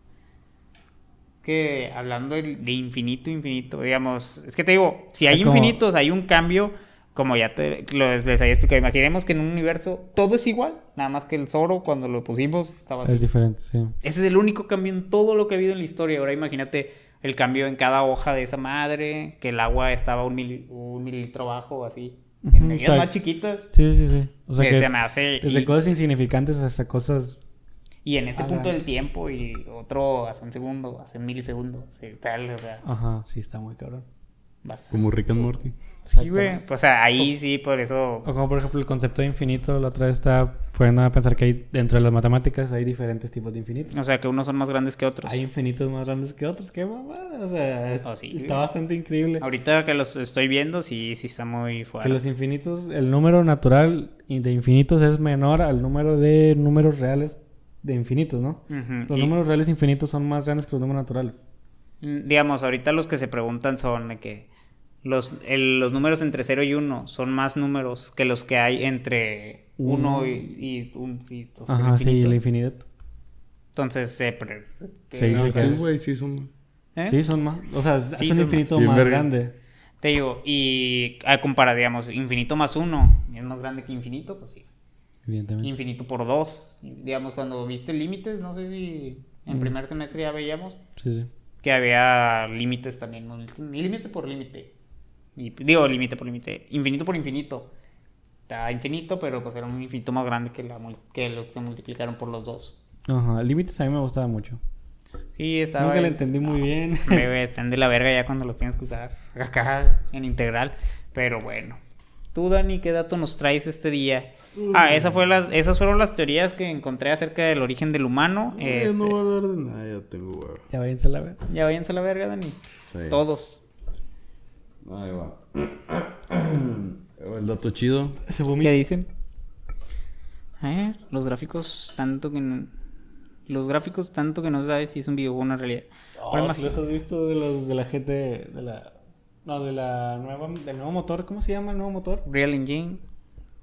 Es que hablando de, infinito, infinito, digamos, es que te digo, si hay como- infinitos, hay un cambio, como ya te, lo- les había explicado, imaginemos que en un universo todo es igual, nada más que el Zoro cuando lo pusimos estaba así. Es diferente, sí. Ese es el único cambio en todo lo que ha habido en la historia. Ahora imagínate el cambio en cada hoja de esa madre, que el agua estaba un, mili- un mililitro abajo, así. Ujú, En medidas o sea, más chiquitas. Sí, sí, sí. O sea que que se me hace... desde y- cosas insignificantes hasta cosas... Y en este Ah, punto del tiempo y otro hace un segundo, hace un milisegundo, sí, tal, o sea, Ajá, sí, está muy cabrón. Basta. Como Rick and Morty. Sí, güey, o sea, ahí sí, por eso, O como por ejemplo el concepto de infinito, la otra vez estaba poniendo a pensar que hay dentro de las matemáticas hay diferentes tipos de infinito. o sea, que unos son más grandes que otros. Hay infinitos más grandes que otros, qué mamada. O sea, es- Oh, sí. está bastante increíble. Ahorita que los estoy viendo, sí, sí está muy Que fuerte. los infinitos, el número natural de infinitos es menor al número de números reales de infinitos, ¿no? Los y, números reales infinitos son más grandes que los números naturales. Digamos, ahorita los que se preguntan son de que los, el- los números entre 0 y 1 son más números que los que hay entre 1 Uno. y, y, un- y, el Ajá, sí, infinito. el infinito. Entonces, se pre- Sí, eh, sí, que sí, es- güey, sí son... ¿eh? Sí, son más. O sea, es Sí, un infinito más. Grande. Te digo, y a comparar, digamos, infinito más uno es más grande que infinito, pues sí. Evidentemente. Infinito por dos. Digamos, cuando viste límites, no sé si en primer semestre ya veíamos Sí, sí. Que había límites también. ¿no? Límite por límite. Y, digo, límite por límite. Infinito por infinito. Está infinito, pero pues era un infinito más grande que, la, mul- que lo que se multiplicaron por los dos. Ajá, límites a mí me gustaba mucho. Sí, estaba. Nunca le entendí muy bien. *laughs* Bebé, están de la verga ya cuando los tienes que usar acá en integral. Pero bueno. Tú, Dani, ¿qué dato nos traes este día? Ah, esa fue la, esas fueron las teorías que encontré acerca del origen del humano. Eh, Este, no voy a hablar de nada, ya tengo huevo. ya váyanse a la ver. Ya váyanse a la verga, Dani. Sí. Todos. Ahí va. El dato chido. Ese ¿Qué dicen? A ver, los gráficos tanto que no, los gráficos tanto que no sabes si es un videojuego o una realidad. Oh, si los has visto de los de la gente de la No, de la nueva, del nuevo motor. ¿Cómo se llama el nuevo motor? Real Engine.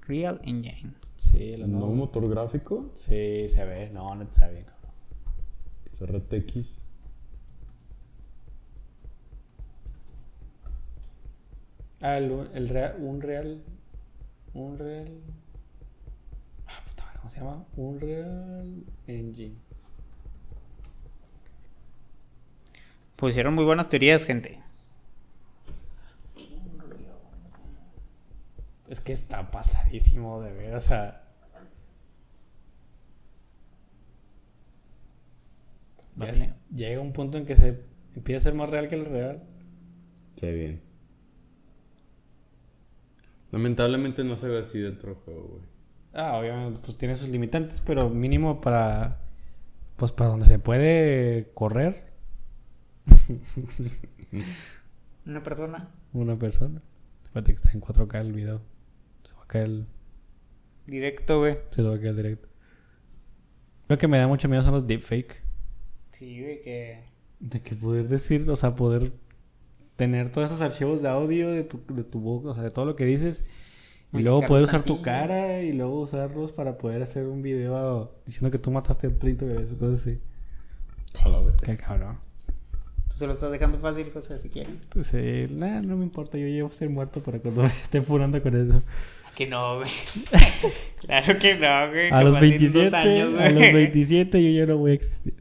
Real Engine. Sí, el ¿El nuevo motor gráfico? Sí, se ve. No, no ve bien, cabrón. RTX. Ah, el, el real, un real. Un real. Ah, puta madre, ¿cómo se llama? Un real engine. Pusieron muy buenas teorías, gente. Es que está pasadísimo de ver, o sea. ya es- llega un punto en que se empieza a ser más real que el real. Se ve bien. Lamentablemente no se ve así dentro del juego, güey. Ah, obviamente, pues tiene sus limitantes, pero mínimo para. Pues para donde se puede correr *laughs* Una persona una persona. Espérate que está en 4K el video. A caer el. directo, güey. Se lo va a caer directo. Lo que me da mucho miedo son los deepfake. Sí, güey, que. De que poder decir, o sea, poder tener todos esos archivos de audio de tu, de tu boca, o sea, de todo lo que dices. Y luego poder usar tu cara y luego usarlos para poder hacer un video diciendo que tú mataste a 30 bebés o cosas así. Qué cabrón. Tú se lo estás dejando fácil, José, si quieren. Sí, nada, no me importa, yo llevo a ser muerto para cuando *laughs* me esté furando con eso. Que no, güey. *laughs* claro que no, güey. A los Capaz en 27, dos años, a los güey. 27 yo ya no voy a existir.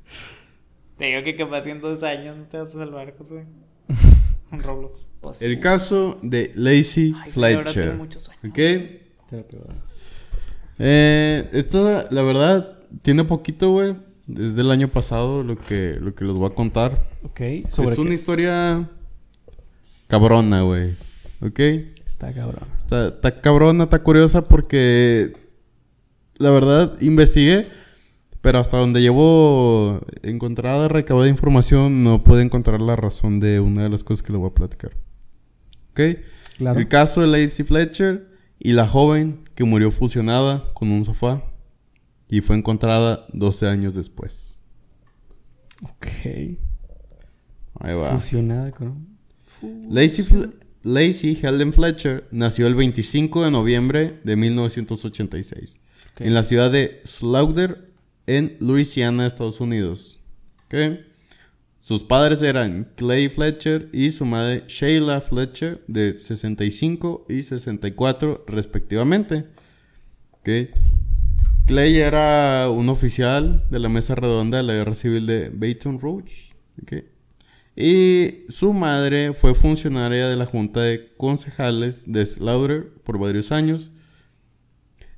Te digo que capaz en dos años no te vas a salvar, José. *laughs* Un Roblox. Pues, El caso de Lacey Ay, güey, ahora Fletcher. tengo mucho sueño. ¿Ok? Eh, esto, la verdad, tiene poquito, güey. Desde el año pasado lo que, lo que les voy a contar. Ok, sobre Es una qué? historia cabrona, güey. ¿Ok? Está cabrón. Está, está cabrona, está curiosa porque la verdad investigué, pero hasta donde llevo encontrada, recabada información, no pude encontrar la razón de una de las cosas que le voy a platicar. ¿Ok? Claro. El caso de Lacey Fletcher y la joven que murió fusionada con un sofá y fue encontrada 12 años después. Ok. Ahí va. Fusionada con. Lacey, Fl- Lacey Helen Fletcher nació el 25 de noviembre de 1986 Ok. en la ciudad de Slaughter, en Luisiana, Estados Unidos. Sus padres eran Clay Fletcher y su madre Sheila Fletcher, de 65 y 64 respectivamente. Clay era un oficial de la mesa redonda de la guerra civil de Baton Rouge. Y su madre fue funcionaria de la junta de concejales de Slaughter por varios años.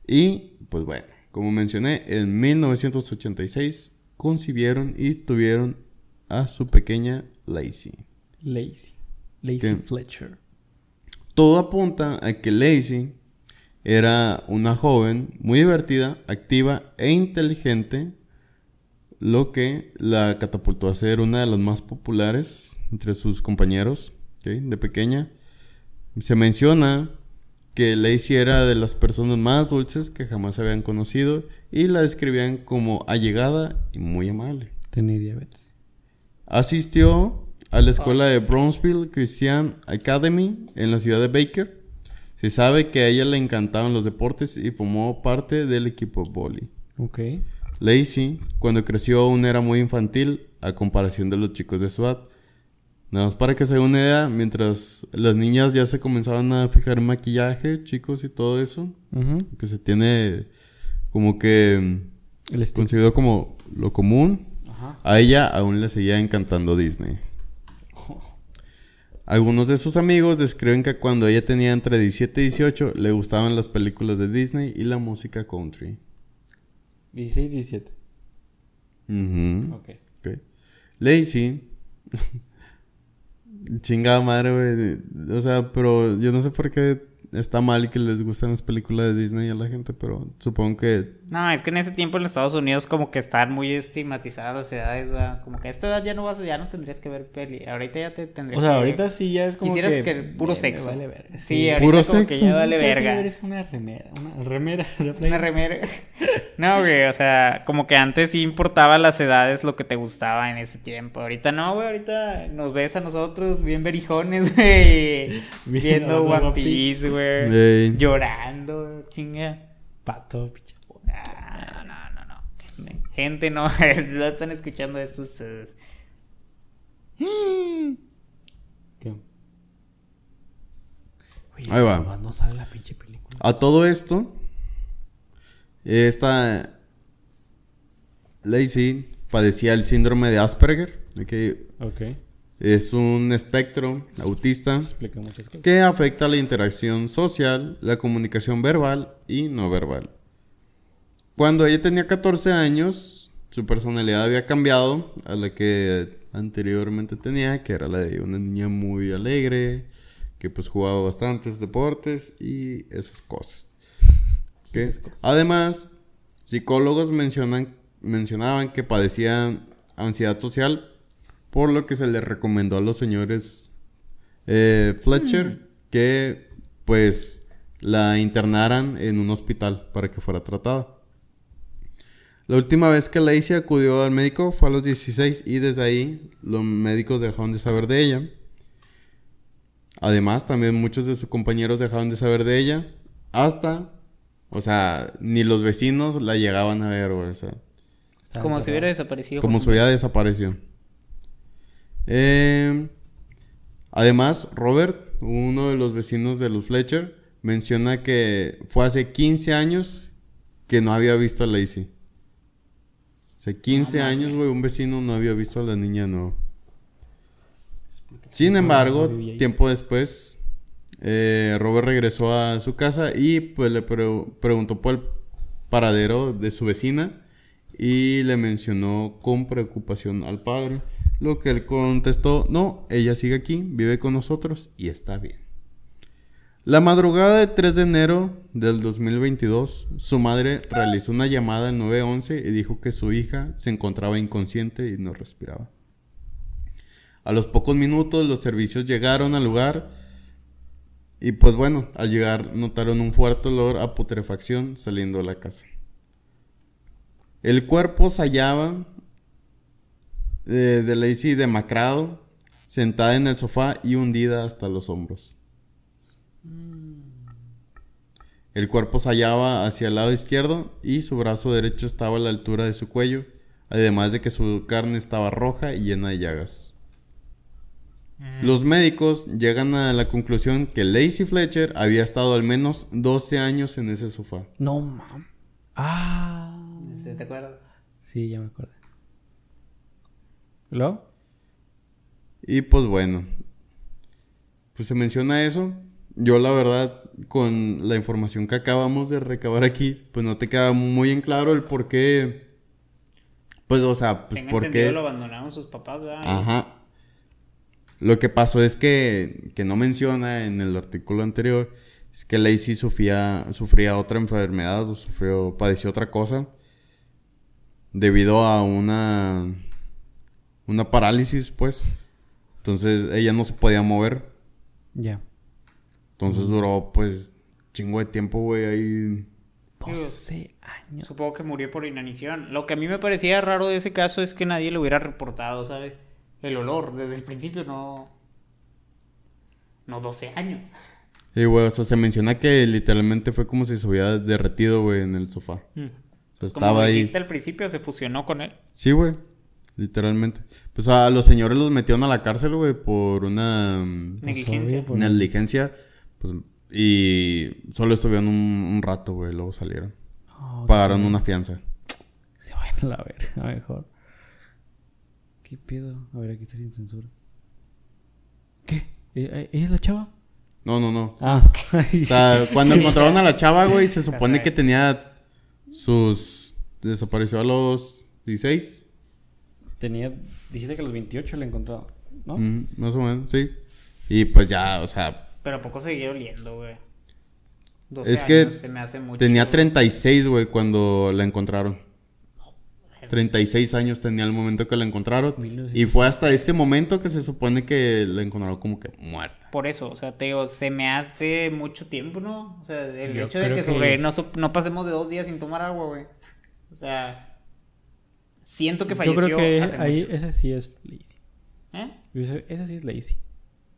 Y, pues bueno, como mencioné, en 1986 concibieron y tuvieron a su pequeña Lacey. Lazy ¿Qué? Fletcher. Todo apunta a que Lacey era una joven muy divertida, activa e inteligente, lo que la catapultó a ser una de las más populares entre sus compañeros ¿ok? de pequeña. Se menciona que Lacey era de las personas más dulces que jamás habían conocido y la describían como allegada y muy amable. Tenía diabetes. Asistió a la escuela de Brownsville Christian Academy en la ciudad de Baker. Se sabe que a ella le encantaban los deportes y formó parte del equipo volley. Ok. Lacey, cuando creció, aún era muy infantil a comparación de los chicos de su edad. Nada más para que se una idea, mientras las niñas ya se comenzaban a fijar en maquillaje, chicos y todo eso, que se tiene como que mm, El considerado como lo común, a ella aún le seguía encantando Disney. *laughs* Algunos de sus amigos describen que cuando ella tenía entre 17 y 18 le gustaban las películas de Disney y la música country. 16, 17. Ujú. Ok. Ok. Lacey. *laughs* Chingada madre, güey. O sea, pero yo no sé por qué está mal que les gustan las películas de Disney a la gente, pero supongo que No, es que en ese tiempo en Estados Unidos como que estaban muy estigmatizadas las edades, ¿verdad? Como que a esta edad ya no vas, ya no tendrías que ver peli. Ahorita ya te tendrías O sea, que ahorita sí ya es como Quisieras que... que puro sexo. vale verga. Sí, ahorita Puro como que sexo. ya vale verga. ver es una remera, una remera, *laughs* una remera. *laughs* No, güey, o sea, como que antes sí importaba las edades lo que te gustaba en ese tiempo. Ahorita no, güey, ahorita nos ves a nosotros bien berijones, *laughs* güey. Viendo One Piece, güey. Llorando, chinga. Pato, pinche. Ah, no, no, no. Gente, no, *laughs* no están escuchando esto ustedes. ¿Qué? Oye, Ahí va. no sale la pinche película. A todo esto, esta Lacey padecía el síndrome de Asperger, Ok. Es un espectro autista que afecta la interacción social, la comunicación verbal y no verbal. Cuando ella tenía 14 años, su personalidad había cambiado a la que anteriormente tenía, que era la de una niña muy alegre, que pues jugaba bastantes deportes y esas cosas. *laughs* Además, psicólogos mencionan, mencionaban que padecía ansiedad social, por lo que se le recomendó a los señores eh, Fletcher que pues la internaran en un hospital para que fuera tratada. La última vez que Lacey acudió al médico fue a los 16 y desde ahí los médicos dejaron de saber de ella. Además, también muchos de sus compañeros dejaron de saber de ella hasta, o sea, ni los vecinos la llegaban a ver, o sea, Como si hubiera desaparecido. como por su vida desapareció. Eh, además, Robert, uno de los vecinos de los Fletcher, menciona que fue hace 15 años que no había visto a Lacey. Hace 15 años, güey, un vecino no había visto a la niña, no. Sin embargo, tiempo después, eh, Robert regresó a su casa y pues le pre- preguntó por el paradero de su vecina y le mencionó con preocupación al padre, lo que él contestó, no, ella sigue aquí, vive con nosotros y está bien. La madrugada de 3 de enero del 2022, su madre realizó una llamada al 911 y dijo que su hija se encontraba inconsciente y no respiraba. A los pocos minutos los servicios llegaron al lugar y pues bueno, al llegar notaron un fuerte olor a putrefacción saliendo de la casa. El cuerpo se hallaba eh, de Lacey demacrado, sentada en el sofá y hundida hasta los hombros. El cuerpo se hallaba hacia el lado izquierdo y su brazo derecho estaba a la altura de su cuello, además de que su carne estaba roja y llena de llagas. Los médicos llegan a la conclusión que Lacey Fletcher había estado al menos 12 años en ese sofá. No, mam. Ah. ¿Sí ¿Te acuerdas? Sí, ya me acordé. ¿Luego? Y pues bueno, pues se menciona eso. Yo la verdad, con la información que acabamos de recabar aquí, pues no te queda muy en claro el por qué. Pues, o sea, pues Tengo por entendido qué. lo abandonaron sus papás, ¿verdad? Ajá. Lo que pasó es que, que no menciona en el artículo anterior, es que Lacey sufría, sufría otra enfermedad o sufrió, padeció otra cosa debido a una, una parálisis, pues. Entonces ella no se podía mover. Ya. Entonces duró, pues, chingo de tiempo, güey, ahí. 12 años. Supongo que murió por inanición. Lo que a mí me parecía raro de ese caso es que nadie lo hubiera reportado, ¿sabes? El olor, desde el principio no. No 12 años. Y, güey, o sea, se menciona que literalmente fue como si se hubiera derretido, güey, en el sofá. O sea, Como estaba ahí. dijiste al principio, se fusionó con él. Sí, güey. Literalmente. Pues a los señores los metieron a la cárcel, güey, por una mm, Negligencia. Pues, y solo estuvieron un, un rato, güey, luego salieron. Oh, Pagaron una fianza. Se vayan a la verga, mejor. ¿Qué pedo? A ver, aquí está sin censura. ¿Qué? ¿Eh, eh, ¿Ella es la chava? No, no, no. Ah. O sea, cuando *laughs* encontraron a la chava, güey, se supone que tenía sus... Desapareció a los 16. Tenía. Dijiste que a los 28 la encontró. ¿no? Mm, más o menos, sí. Y pues ya, o sea, Pero a poco seguía oliendo, güey. 12 Es que años se me hace mucho. Tenía 36, güey, cuando la encontraron. 36 años tenía el momento que la encontraron. Y fue hasta ese momento que se supone que la encontraron como que muerta. Por eso, o sea, te digo, se me hace mucho tiempo, ¿no? O sea, el Yo hecho de que, que- sobre no, no pasemos de dos días sin tomar agua, güey. O sea, siento que Yo falleció. creo que hace ahí mucho. ese sí es lazy. ¿Eh? Ese, ese sí es lazy.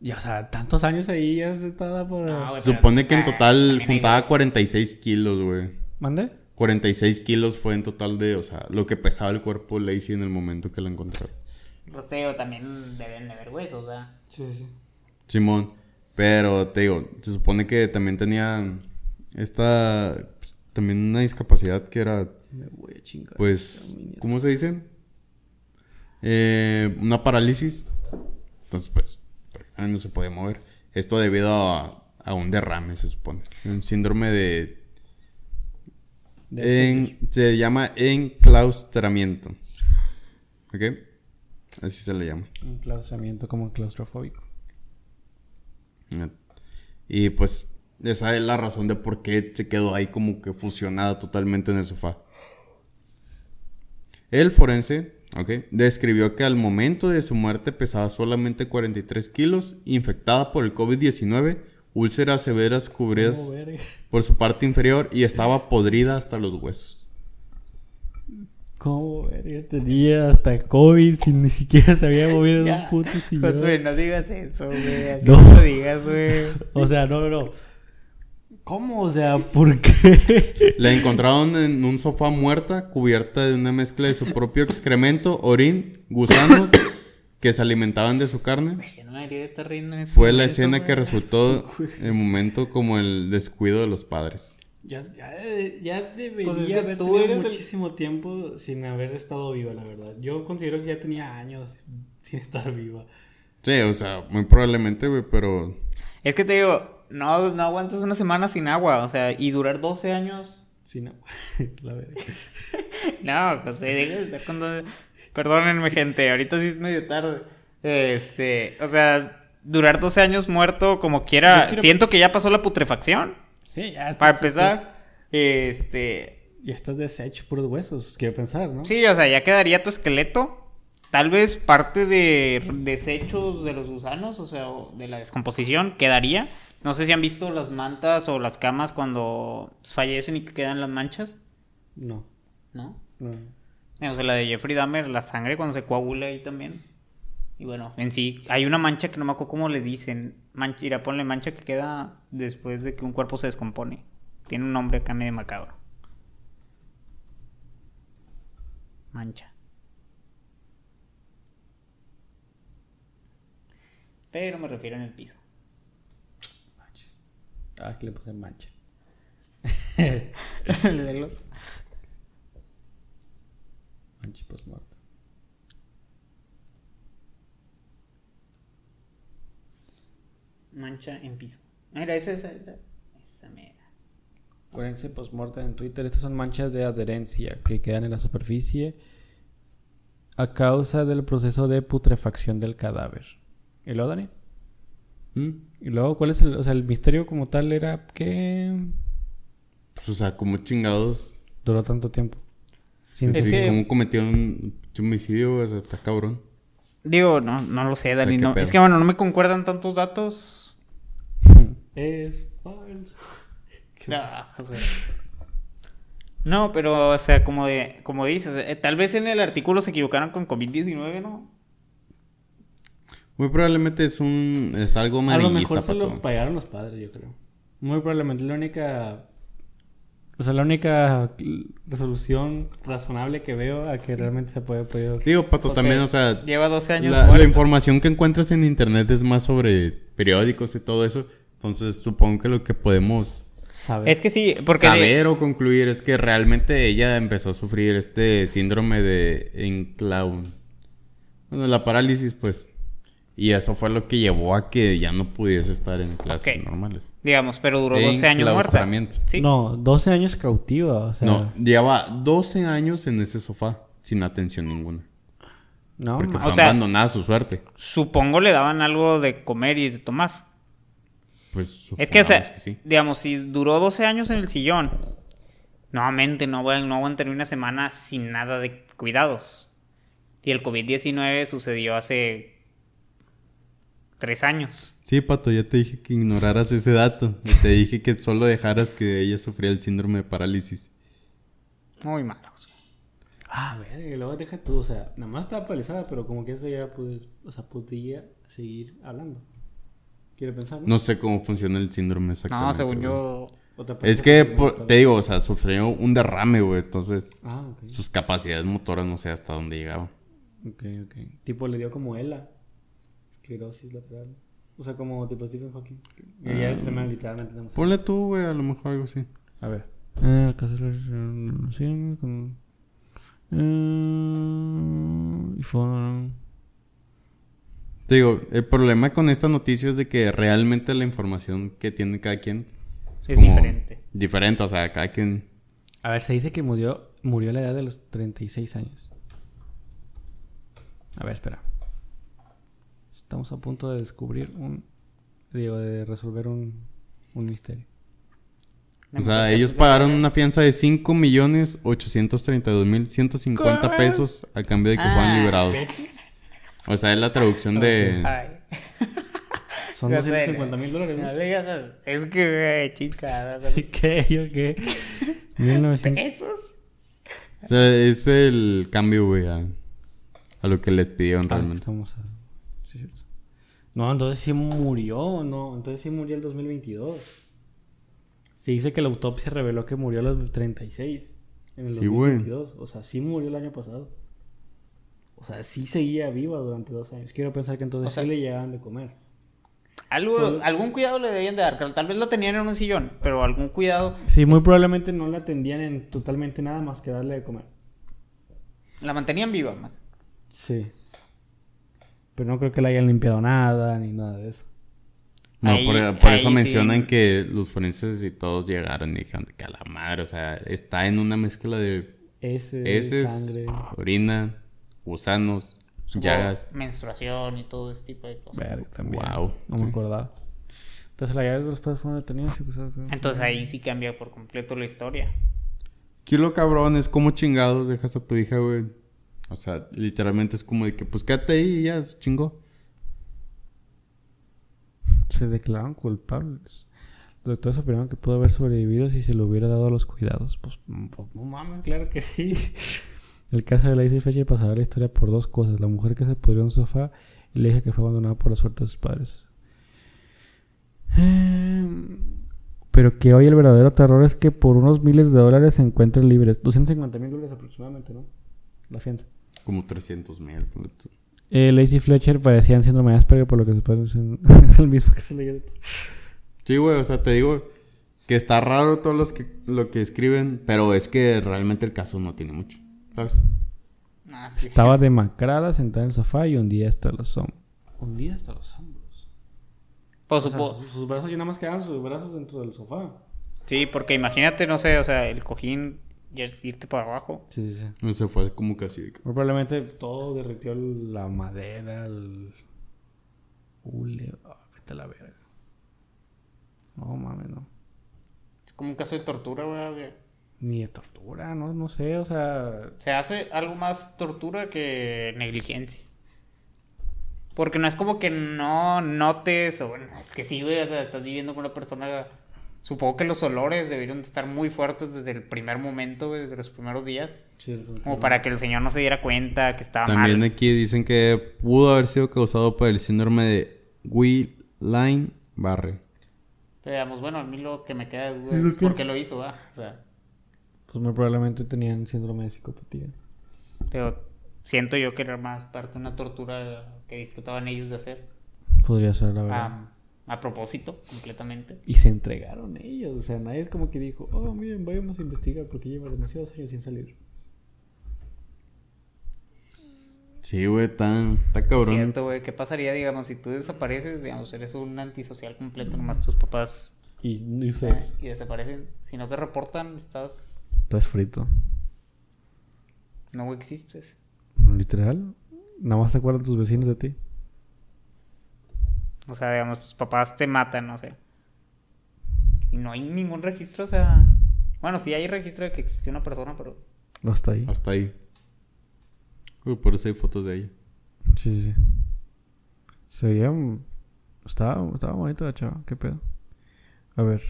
Y o sea, tantos años ahí ya se estaba por. No, pero, supone o que en total juntaba veces- 46 kilos, güey. ¿Mande? 46 kilos fue en total de, o sea, lo que pesaba el cuerpo de Lacey en el momento que la encontraron. Pues te digo, también deben de haber huesos, ¿verdad? Sí, sí. Simón. Pero te digo, se supone que también tenía esta, pues, también una discapacidad que era, Me voy a chingar. pues, ¿cómo se dice? Eh, una parálisis. Entonces, pues, no se podía mover. Esto debido a, a un derrame, se supone. Un síndrome de... en- se llama enclaustramiento. ¿Ok? Así se le llama. Un claustramiento como claustrofóbico. Y pues esa es la razón de por qué se quedó ahí como que fusionada totalmente en el sofá. El forense, ok, describió que al momento de su muerte pesaba solamente 43 kilos, infectada por el COVID-19, úlceras severas cubridas por su parte inferior y estaba podrida hasta los huesos. ¿Cómo verga tenía hasta COVID si ni siquiera se había movido de *laughs* Ya. un puto sillón? Josué, no digas eso, güey. Así No. no lo digas, güey. O sea, no, no, no. ¿Cómo? O sea, ¿por qué? La encontraron en un sofá muerta, cubierta de una mezcla de su propio excremento, orín, gusanos que se alimentaban de su carne. Yo no me debería estar riendo en este Fue la escena güey. que resultó el momento como el descuido de los padres. Ya, ya, ya debería Pues es que haber tú tenido eres el- muchísimo tiempo sin haber estado viva, la verdad. Yo considero que ya tenía años sin estar viva. Sí, o sea, muy probablemente, güey, pero... Es que te digo, no, no aguantas una semana sin agua, o sea, y durar 12 años. Sin agua. *laughs* la verdad. *laughs* No, José, deja de estar con do- Perdónenme, gente, ahorita sí es medio tarde. Este, o sea, durar 12 años muerto como quiera. Quiero- Siento que ya pasó la putrefacción. Sí, ya Para estás- empezar, este. Ya estás deshecho por los huesos, quiero pensar, ¿no? Sí, o sea, ya quedaría tu esqueleto. Tal vez parte de desechos de los gusanos, o sea, de la descomposición, quedaría. No sé si han visto las mantas o las camas cuando fallecen y que quedan las manchas, No. ¿no? no. O sea, la de Jeffrey Dahmer, la sangre cuando se coagula ahí también. Y bueno, en sí, hay una mancha que no me acuerdo cómo le dicen. Mancha, mira, ponle mancha que queda después de que un cuerpo se descompone. Tiene un nombre acá medio macabro. Mancha. Pero me refiero en el piso. Ah, que le puse mancha. El *laughs* de los- Mancha muerto. Mancha en piso. Mira, esa, esa, esa. Esa mera. Forense postmortem en Twitter. Estas son manchas de adherencia que quedan en la superficie a causa del proceso de putrefacción del cadáver. ¿Y Dani? ¿Mm? Y luego, ¿cuál es el, o sea, el misterio como tal era que Pues, o sea, como chingados. duró tanto tiempo? Sin Es sí, que- como cometió un homicidio, o sea, está cabrón. Digo, no, no lo sé, Dani. ¿qué no. Es que bueno, no me concuerdan tantos datos. *laughs* es falso. *laughs* No. No, pero, o sea, como, de, como dices, eh, tal vez en el artículo se equivocaron con COVID-19, ¿no? Muy probablemente es un... Es algo A lo amarillista, mejor se lo pagaron los padres, yo creo. Muy probablemente la única. O sea, la única resolución razonable que veo a que realmente se puede podido. Digo, Pato, también, o sea... Lleva 12 años La, información que encuentras en internet es más sobre periódicos y todo eso. Entonces, supongo que lo que podemos saber. Es que sí, porque... de- saber o concluir es que realmente ella empezó a sufrir este síndrome de enclaun. Bueno, la parálisis, pues. Y eso fue lo que llevó a que ya no pudiese estar en clases normales. digamos, pero duró 12 años muerta. Sí. No, 12 años cautiva. O sea, No, llevaba 12 años en ese sofá sin atención ninguna. no, Porque fue O sea- abandonada su suerte. Supongo le daban algo de comer y de tomar. Pues Es que, o sea, supongamos sí. digamos, si duró 12 años en el sillón, nuevamente no, voy- no aguantaría una semana sin nada de cuidados. Y el COVID-19 sucedió hace tres años. Sí, Pato, ya te dije que ignoraras ese dato. Y te dije que solo dejaras que ella sufría el síndrome de parálisis. Muy malos. Ah, ver, y luego deja tú, o sea, nada más estaba paralizada, pero como que eso ya o sea, podía seguir hablando. Quiero pensar, ¿no? No sé cómo funciona el síndrome exactamente. No, según yo. Es que, por- te digo, o sea, sufrió un derrame, güey. Entonces, Ah, sus capacidades motoras no sé hasta dónde llegaba. Ok, ok. Tipo, le dio como ELA. Esclerosis lateral. O sea, como tipo Stephen Hawking. Y ya literalmente sé. Ponle tú, güey, a lo mejor algo así. A ver. Ah, caso de la- sí, con- Ah, y fue- Te digo, el problema con esta noticia es de que realmente la información que tiene cada quien Es como diferente. Diferente, o sea, cada quien. A ver, se dice que murió, murió a la edad de los 36 años. A ver, espera. Estamos a punto de descubrir un... Digo, de resolver un, un misterio. O sea, ellos pagaron una fianza de 5 millones 832 mil 150 pesos a cambio de que fueran Ah, liberados. O sea, es la traducción de. Ay. *laughs* Son Ya sé, 250 mil dólares, No ¿no? le digas- Es que, güey. *laughs* ¿Qué? ¿Yo qué? 1900... ¿Esos? O sea, es el cambio, güey, a, a lo que les pidieron Ah, realmente. estamos a... No, entonces sí murió, no. Entonces sí murió el 2022. Se dice que la autopsia reveló que murió a los 36. En el Sí, güey. 2022. O sea, sí murió el año pasado. O sea, sí seguía viva durante dos años. Quiero pensar que entonces O sea- sí le llegaban de comer. Algo, Solo- Algún cuidado le debían de dar. Tal vez lo tenían en un sillón, pero algún cuidado. Sí, muy probablemente no la atendían en totalmente nada más que darle de comer. La mantenían viva, man. Sí. Pero no creo que le hayan limpiado nada ni nada de eso. No, Ahí- por, por ahí eso sí. mencionan que los forenses y todos llegaron y dijeron que a la madre, o sea, está en una mezcla de Ese, heces, sangre. orina, gusanos, llagas. Menstruación y todo ese tipo de cosas. Verga, también. Wow, No sí. me acordaba. Entonces la llave de los padres fueron detenidos y acusados Entonces ahí sí cambia por completo la historia. Aquí lo cabrón es como chingados dejas a tu hija, güey. O sea, literalmente es como de que, pues quédate ahí y ya, se chingó. Se declararon culpables. Los doctores opinaron que pudo haber sobrevivido si se le hubiera dado los cuidados. Pues, mm, pues, no mames, claro que sí. *laughs* El caso de Lacey Fletcher pasará la historia por dos cosas. La mujer que se pudrió en un sofá y la hija que fue abandonada por la suerte de sus padres. *sighs* Pero que hoy el verdadero terror es que por unos miles de dólares se encuentren libres. 250 mil dólares aproximadamente, ¿no? La fianza. Como 300 mil. Eh, Lacey Fletcher padecía en síndrome de Asperger, por lo que se puede *laughs* es el mismo que se le Sí, güey, o sea, te digo que está raro todo los que, lo que escriben, pero es que realmente el caso no tiene mucho, ¿sabes? Ah, sí. Estaba demacrada, sentada en el sofá y hundía hasta los hombros. Hundía hasta los hombros. Por O sea, supo- sus, sus brazos ya nada más quedaban sus brazos dentro del sofá. Sí, porque imagínate, no sé, o sea, el cojín y el irte para abajo. Sí, sí, sí. No se fue como casi Probablemente todo derritió la madera, el... Ule, ah, vete a la verga. No mames, no. Es como un caso de tortura, güey. Ni de tortura, no, no sé, o sea... Se hace algo más tortura que negligencia. Porque no es como que no notes, o bueno, es que sí, güey, o sea, estás viviendo con una persona. Supongo que los olores deberían de estar muy fuertes desde el primer momento, desde los primeros días. Sí, Como para que el señor no se diera cuenta que estaba También mal. aquí dicen que pudo haber sido causado por el síndrome de Guillain-Barre. Pero digamos, bueno, a mí lo que me queda de duda es por qué lo hizo, ¿va? O sea, Pues muy probablemente tenían síndrome de psicopatía. pero siento yo que era más parte de una tortura que disfrutaban ellos de hacer. Podría ser, la verdad. A propósito, completamente. Y se entregaron ellos. O sea, nadie es como que dijo, oh, miren, vayamos a investigar porque lleva demasiados años sin salir. Sí, güey, está, está cabrón. Cierto, güey. ¿Qué pasaría, digamos, si tú desapareces, digamos, eres un antisocial completo, nomás tus papás Y, y eh, y desaparecen? Si no te reportan, estás... todo es frito. No existes. Literal. Nada más se acuerdan tus vecinos de ti. O sea, digamos, tus papás te matan, no sé. Y no hay ningún registro, o sea. Bueno, sí hay registro de que existió una persona, pero. No está ahí. Hasta ahí. Uy, por eso hay fotos de ella. Sí, sí, sí. Se veía. Estaba, estaba bonita la chava. ¿Qué pedo? A ver.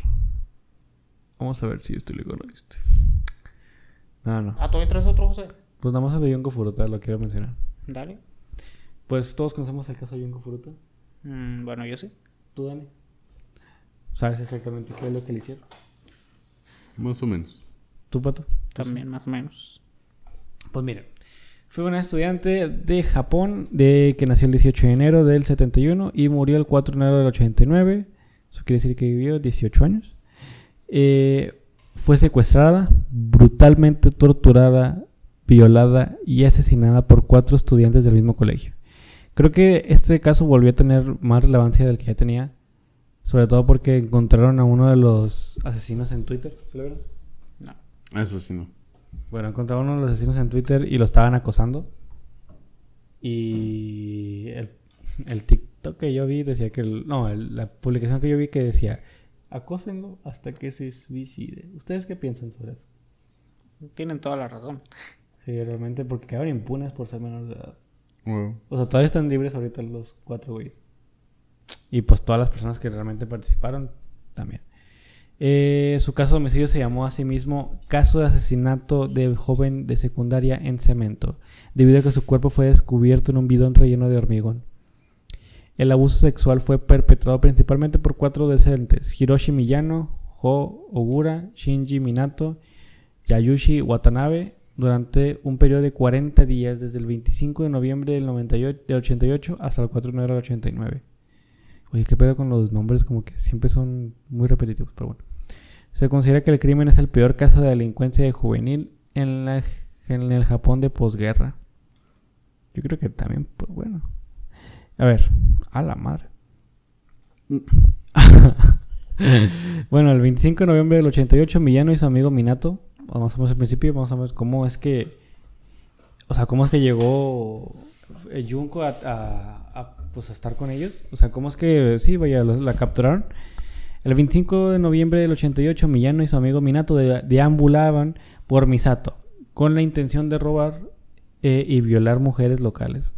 Vamos a ver si esto le este. No, no. Ah, ¿todavía traes otro, José? Pues nada más el de Yonko Furuta lo quiero mencionar. Dale. Pues todos conocemos el caso de Yonko Furuta. Mm, bueno, yo sí. ¿Tú, Dani? ¿Sabes exactamente qué es lo que le hicieron? Más o menos. ¿Tú, Pato? También, más o menos. Pues miren, fue una estudiante de Japón de que nació el 18 de enero del 71 y murió el 4 de enero del 89. Eso quiere decir que vivió 18 años. Eh, fue secuestrada, brutalmente torturada, violada y asesinada por cuatro estudiantes del mismo colegio. Creo que este caso volvió a tener más relevancia del que ya tenía, sobre todo porque encontraron a uno de los asesinos en Twitter. ¿Sí lo vieron? Eso sí no. Bueno, encontraron a uno de los asesinos en Twitter y lo estaban acosando. Y el, el TikTok que yo vi decía que... el- no, el- la publicación que yo vi que decía... Acósenlo hasta que se suicide. ¿Ustedes qué piensan sobre eso? Tienen toda la razón. Sí, realmente porque quedaron impunes por ser menores de edad. O sea, todavía están libres ahorita los cuatro güeyes. Y pues todas las personas que realmente participaron también. Eh, su caso de homicidio se llamó a sí mismo Caso de asesinato de joven de secundaria en cemento, debido a que su cuerpo fue descubierto en un bidón relleno de hormigón. El abuso sexual fue perpetrado principalmente por cuatro decentes: Hiroshi Miyano, Ho Ogura, Shinji Minato, Yayushi Watanabe, durante un periodo de 40 días, desde el 25 de noviembre del, 98, del 88 hasta el 4 de enero del 89. Oye, qué pedo con los nombres, como que siempre son muy repetitivos, pero bueno. Se considera que el crimen es el peor caso de delincuencia de juvenil en, la, en el Japón de posguerra. Yo creo que también, pues bueno. A ver, a la madre. *laughs* bueno, el 25 de noviembre del 88, Millano y su amigo Minato, vamos a ver al principio, vamos a ver cómo es que, o sea, cómo es que llegó Junko a, pues, a estar con ellos. O sea, cómo es que, sí, vaya, los- la capturaron. El 25 de noviembre del 88, Millano y su amigo Minato de- deambulaban por Misato con la intención de robar eh, y violar mujeres locales.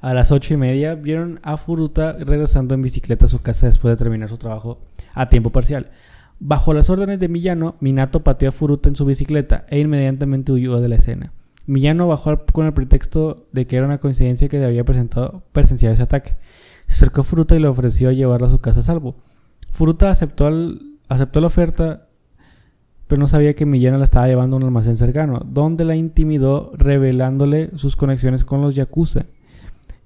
A las ocho y media vieron a Furuta regresando en bicicleta a su casa después de terminar su trabajo a tiempo parcial. Bajo las órdenes de Millano, Minato pateó a Furuta en su bicicleta e inmediatamente huyó de la escena. Millano bajó con el pretexto de que era una coincidencia que había presentado, presenciado ese ataque. Se acercó a Furuta y le ofreció llevarlo a su casa a salvo. Furuta aceptó, la oferta, pero no sabía que Millano la estaba llevando a un almacén cercano, donde la intimidó revelándole sus conexiones con los Yakuza.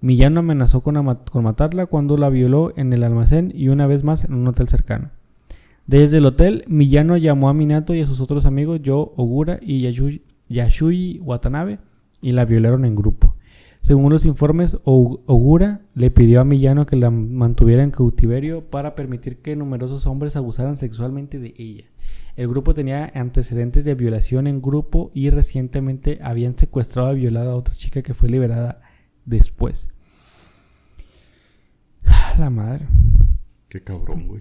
Millano amenazó con, con matarla cuando la violó en el almacén y una vez más en un hotel cercano. Desde el hotel, Millano llamó a Minato y a sus otros amigos, Yo Ogura y Yashui, Watanabe, y la violaron en grupo. Según los informes, Ogura le pidió a Millano que la mantuviera en cautiverio para permitir que numerosos hombres abusaran sexualmente de ella. El grupo tenía antecedentes de violación en grupo y recientemente habían secuestrado y violado a otra chica que fue liberada después. La madre.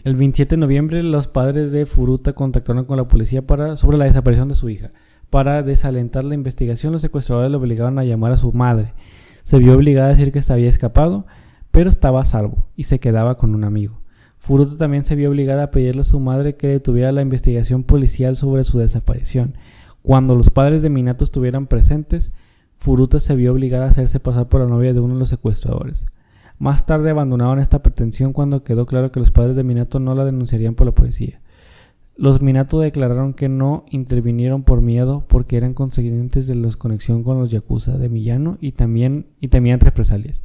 El 27 de noviembre, los padres de Furuta contactaron con la policía para, sobre la desaparición de su hija. Para desalentar la investigación, los secuestradores le obligaron a llamar a su madre. Se vio obligada a decir que se había escapado, pero estaba a salvo y se quedaba con un amigo. Furuta también se vio obligada a pedirle a su madre que detuviera la investigación policial sobre su desaparición. Cuando los padres de Minato estuvieran presentes, Furuta se vio obligada a hacerse pasar por la novia de uno de los secuestradores. Más tarde abandonaron esta pretensión cuando quedó claro que los padres de Minato no la denunciarían por la policía. Los Minato declararon que no intervinieron por miedo porque eran conscientes de la conexión con los Yakuza de Millano y también y temían represalias.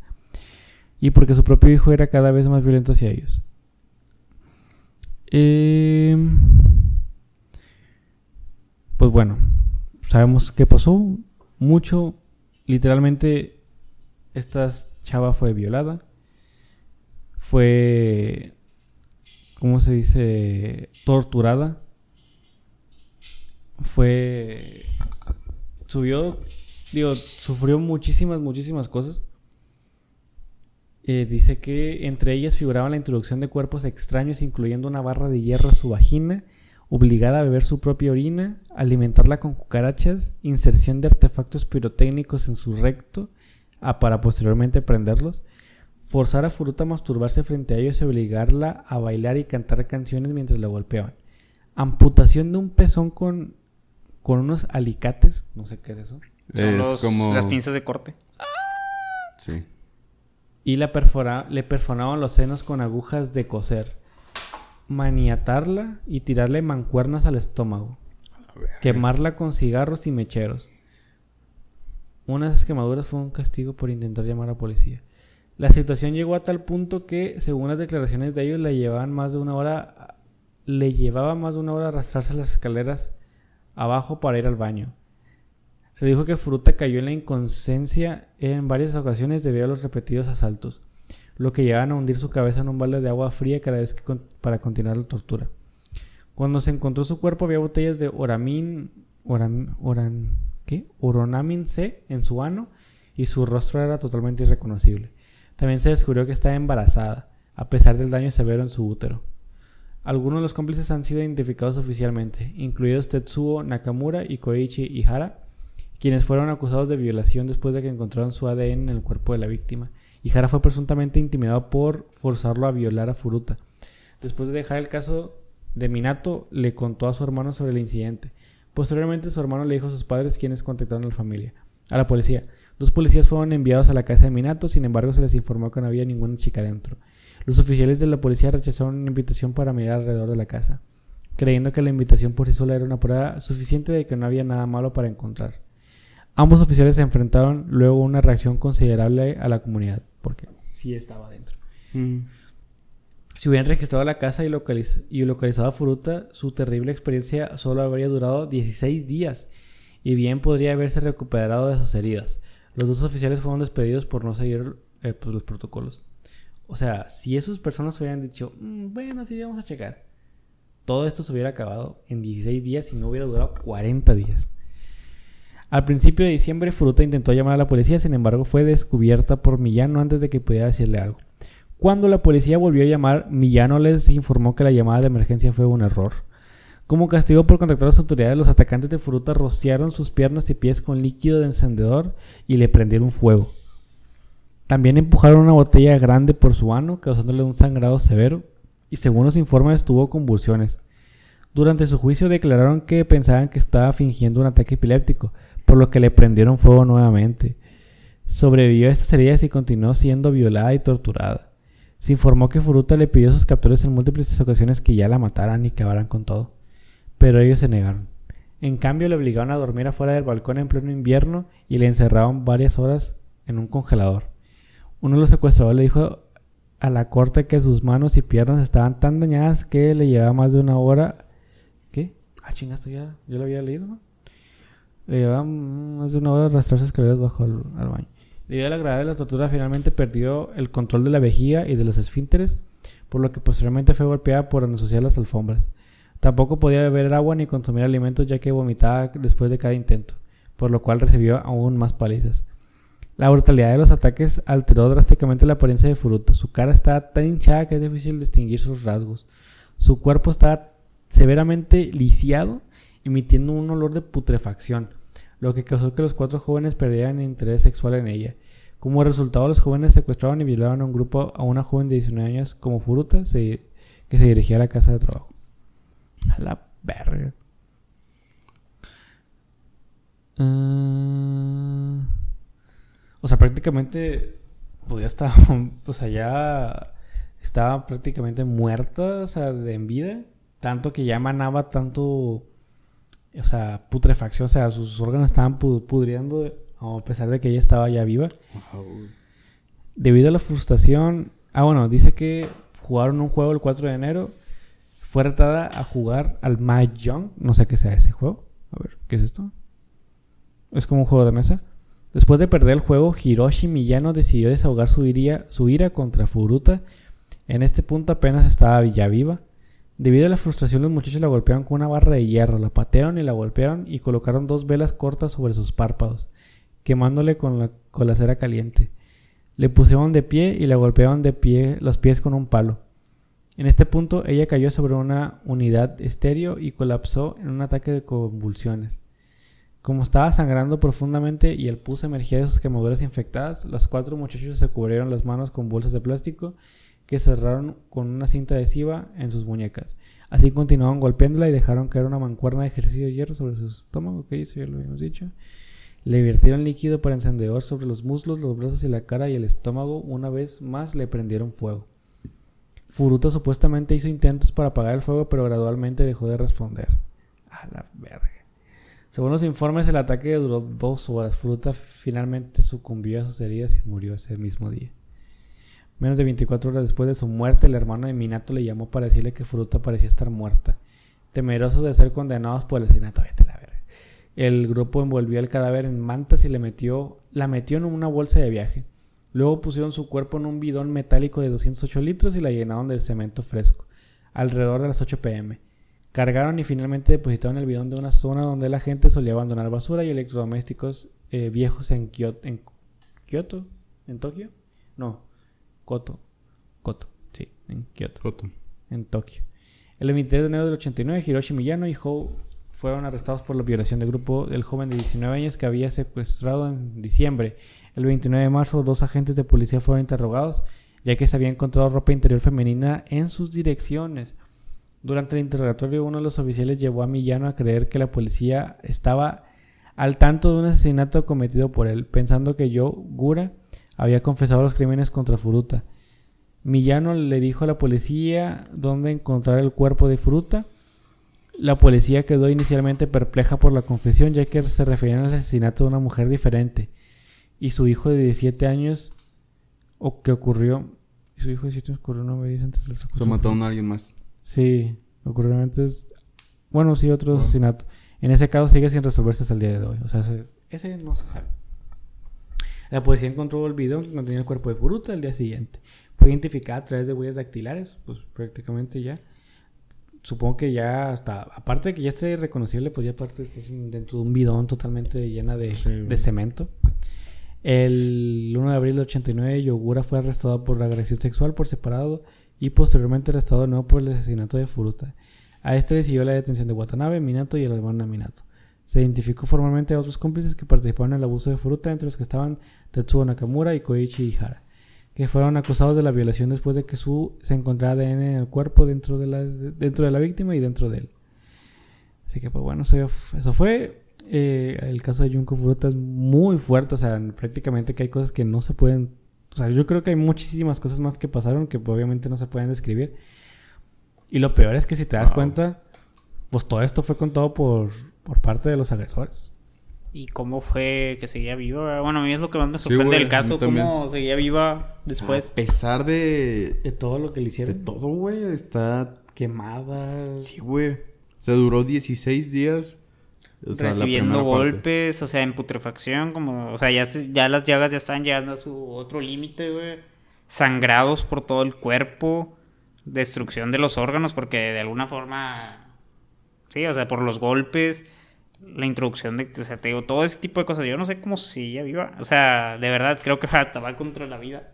Y porque su propio hijo era cada vez más violento hacia ellos. Eh, pues bueno, sabemos qué pasó. Mucho, literalmente, esta chava fue violada. Fue, ¿cómo se dice? Torturada. Fue, subió, digo, sufrió muchísimas, muchísimas cosas. Eh, dice que entre ellas figuraban la introducción de cuerpos extraños, incluyendo una barra de hierro a su vagina, obligada a beber su propia orina, alimentarla con cucarachas, inserción de artefactos pirotécnicos en su recto ah, para posteriormente prenderlos, forzar a Furuta a masturbarse frente a ellos y obligarla a bailar y cantar canciones mientras la golpeaban, amputación de un pezón con, con unos alicates, no sé qué es eso, Son es los- como. las pinzas de corte. Sí. y la perfora- le perforaban los senos con agujas de coser, maniatarla y tirarle mancuernas al estómago, quemarla con cigarros y mecheros. Una de esas quemaduras fue un castigo por intentar llamar a policía. La situación llegó a tal punto que, según las declaraciones de ellos, le llevaban más de una hora, le llevaba más de una hora arrastrarse las escaleras abajo para ir al baño. Se dijo que Fruta cayó en la inconsciencia en varias ocasiones debido a los repetidos asaltos, lo que llevaban a hundir su cabeza en un balde de agua fría cada vez que para continuar la tortura. Cuando se encontró su cuerpo había botellas de Oramin, Oram- Oran, ¿qué? Oronamin C en su ano y su rostro era totalmente irreconocible. También se descubrió que estaba embarazada, a pesar del daño severo en su útero. Algunos de los cómplices han sido identificados oficialmente, incluidos Tetsuo Nakamura y Koichi Ihara, quienes fueron acusados de violación después de que encontraron su ADN en el cuerpo de la víctima. Ihara fue presuntamente intimidado por forzarlo a violar a Furuta. Después de dejar el caso de Minato, le contó a su hermano sobre el incidente. Posteriormente, su hermano le dijo a sus padres quienes contactaron a la familia, a la policía. Dos policías fueron enviados a la casa de Minato, sin embargo, se les informó que no había ninguna chica dentro. Los oficiales de la policía rechazaron una invitación para mirar alrededor de la casa, creyendo que la invitación por sí sola era una prueba suficiente de que no había nada malo para encontrar. Ambos oficiales se enfrentaron luego a una reacción considerable a la comunidad, porque sí estaba dentro. Mm. Si hubieran registrado la casa y, localiz- y localizado a Furuta, su terrible experiencia solo habría durado 16 días y bien podría haberse recuperado de sus heridas. Los dos oficiales fueron despedidos por no seguir eh, pues, los protocolos. O sea, si esas personas hubieran dicho, "Mm, bueno, sí, vamos a checar, todo esto se hubiera acabado en 16 días y no hubiera durado 40 días. Al principio de diciembre, Furuta intentó llamar a la policía, sin embargo, fue descubierta por Millano antes de que pudiera decirle algo. Cuando la policía volvió a llamar, Millano les informó que la llamada de emergencia fue un error. Como castigo por contactar a las autoridades, los atacantes de Furuta rociaron sus piernas y pies con líquido de encendedor y le prendieron fuego. También empujaron una botella grande por su ano, causándole un sangrado severo, y según los informes tuvo convulsiones. Durante su juicio declararon que pensaban que estaba fingiendo un ataque epiléptico, por lo que le prendieron fuego nuevamente. Sobrevivió a estas heridas y continuó siendo violada y torturada. Se informó que Furuta le pidió a sus captores en múltiples ocasiones que ya la mataran y acabaran con todo, pero ellos se negaron. En cambio, le obligaron a dormir afuera del balcón en pleno invierno y le encerraron varias horas en un congelador. Uno de los secuestradores le dijo a la corte que sus manos y piernas estaban tan dañadas que le llevaba más de una hora. ¿Qué? Ah, chinga, esto ya, yo lo había leído, ¿no? Le llevaba más de una hora arrastrarse escaleras bajo el al baño. Debido a la gravedad de la tortura, finalmente perdió el control de la vejiga y de los esfínteres, por lo que posteriormente fue golpeada por ensuciar las alfombras. Tampoco podía beber agua ni consumir alimentos ya que vomitaba después de cada intento, por lo cual recibió aún más palizas. La brutalidad de los ataques alteró drásticamente la apariencia de Furuta. Su cara estaba tan hinchada que es difícil distinguir sus rasgos. Su cuerpo estaba severamente lisiado, emitiendo un olor de putrefacción, lo que causó que los cuatro jóvenes perdieran interés sexual en ella. Como resultado, los jóvenes secuestraron y violaron a un grupo a una joven de 19 años como Furuta, que se dirigía a la casa de trabajo. A la verga. Ah, o sea, prácticamente podía estar, *laughs* o sea, ya estaba prácticamente muerta, o sea, de en vida, tanto que ya emanaba tanto, o sea, putrefacción, o sea, sus órganos estaban pu- a pesar de que ella estaba ya viva. Debido a la frustración, ah, bueno, dice que jugaron un juego el 4 de enero, fue retada a jugar al Mahjong, no sé qué sea ese juego. A ver, ¿qué es esto? Es como un juego de mesa. Después de perder el juego, Hiroshi Miyano decidió desahogar su su ira contra Furuta. En este punto apenas estaba ya viva. Debido a la frustración, los muchachos la golpearon con una barra de hierro, la patearon y la golpearon y colocaron dos velas cortas sobre sus párpados, quemándole con la, con la cera caliente. Le pusieron de pie y le golpearon de pie los pies con un palo. En este punto ella cayó sobre una unidad estéreo y colapsó en un ataque de convulsiones. Como estaba sangrando profundamente y el pus emergía de sus quemaduras infectadas, los cuatro muchachos se cubrieron las manos con bolsas de plástico que cerraron con una cinta adhesiva en sus muñecas. Así continuaron golpeándola y dejaron caer una mancuerna de ejercicio de hierro sobre su estómago, que eso ya lo habíamos dicho. Le vertieron líquido para encendedor sobre los muslos, los brazos y la cara y el estómago. Una vez más le prendieron fuego. Furuta supuestamente hizo intentos para apagar el fuego, pero gradualmente dejó de responder. A la verga. Según los informes, el ataque duró dos horas. Furuta finalmente sucumbió a sus heridas y murió ese mismo día. Menos de 24 horas después de su muerte, el hermano de Minato le llamó para decirle que Furuta parecía estar muerta. Temerosos de ser condenados por el asesinato, vete la. El grupo envolvió el cadáver en mantas y le metió, la metió en una bolsa de viaje. Luego pusieron su cuerpo en un bidón metálico de 208 litros y la llenaron de cemento fresco, alrededor de las 8 pm. Cargaron y finalmente depositaron el bidón de una zona donde la gente solía abandonar basura y electrodomésticos eh, viejos en Kioto, en Kioto, en Tokio, no, Koto, Koto, sí, en Kioto, Joto. en Tokio. El 23 de enero del 89, Hiroshi Miyano y fueron arrestados por la violación del grupo del joven de 19 años que había secuestrado en diciembre. El 29 de marzo, dos agentes de policía fueron interrogados, ya que se había encontrado ropa interior femenina en sus direcciones. Durante el interrogatorio, uno de los oficiales llevó a Millano a creer que la policía estaba al tanto de un asesinato cometido por él, pensando que yo, Gura, había confesado los crímenes contra Furuta. Millano le dijo a la policía dónde encontrar el cuerpo de Furuta. La policía quedó inicialmente perpleja por la confesión, ya que se referían al asesinato de una mujer diferente. Y su hijo de 17 años, o que ocurrió. Y su hijo de 17 años ocurrió nueve días antes del Se mataron a alguien más. Sí, ocurrió antes. Bueno, sí, otro asesinato. En ese caso sigue sin resolverse hasta el día de hoy. O sea, ese, ese no se sabe. La policía encontró el video que contenía el cuerpo de Furuta el día siguiente. Fue identificada a través de huellas dactilares, pues prácticamente ya. Supongo que ya hasta, aparte de que ya esté reconocible, pues ya aparte estás en- dentro de un bidón totalmente llena de, Sí, güey. de cemento. El 1 de abril del 89, Yogura fue arrestado por agresión sexual por separado y posteriormente arrestado de nuevo por el asesinato de Furuta. A este le siguió la detención de Watanabe, Minato y el hermano Minato. Se identificó formalmente a otros cómplices que participaron en el abuso de Furuta, entre los que estaban Tetsuo Nakamura y Koichi Ihara, que fueron acusados de la violación después de que su se encontrara ADN en el cuerpo dentro de la, dentro de la víctima y dentro de él. Así que, pues bueno, eso, eso fue. Eh, el caso de Junko Furuta es muy fuerte, o sea, prácticamente que hay cosas que no se pueden. O sea, yo creo que hay muchísimas cosas más que pasaron que pues, obviamente no se pueden describir. Y lo peor es que si te das Wow. cuenta, pues todo esto fue contado por, por parte de los agresores. ¿Y cómo fue que seguía viva? Bueno, a mí es lo que más me Sí, sorprende güey, del caso, cómo seguía viva después. A pesar de. De todo lo que le De hicieron. todo, güey. Está. Quemadas. Sí, güey. Se duró 16 días. O sea, la recibiendo parte. golpes, o sea, en putrefacción, como, o sea, ya, ya las llagas ya estaban llegando a su otro límite, güey. Sangrados por todo el cuerpo, destrucción de los órganos, porque de alguna forma, sí, o sea, por los golpes, la introducción de, o sea, te digo, todo ese tipo de cosas. Yo no sé cómo seguía viva, o sea, de verdad, creo que *laughs* hasta va contra la vida.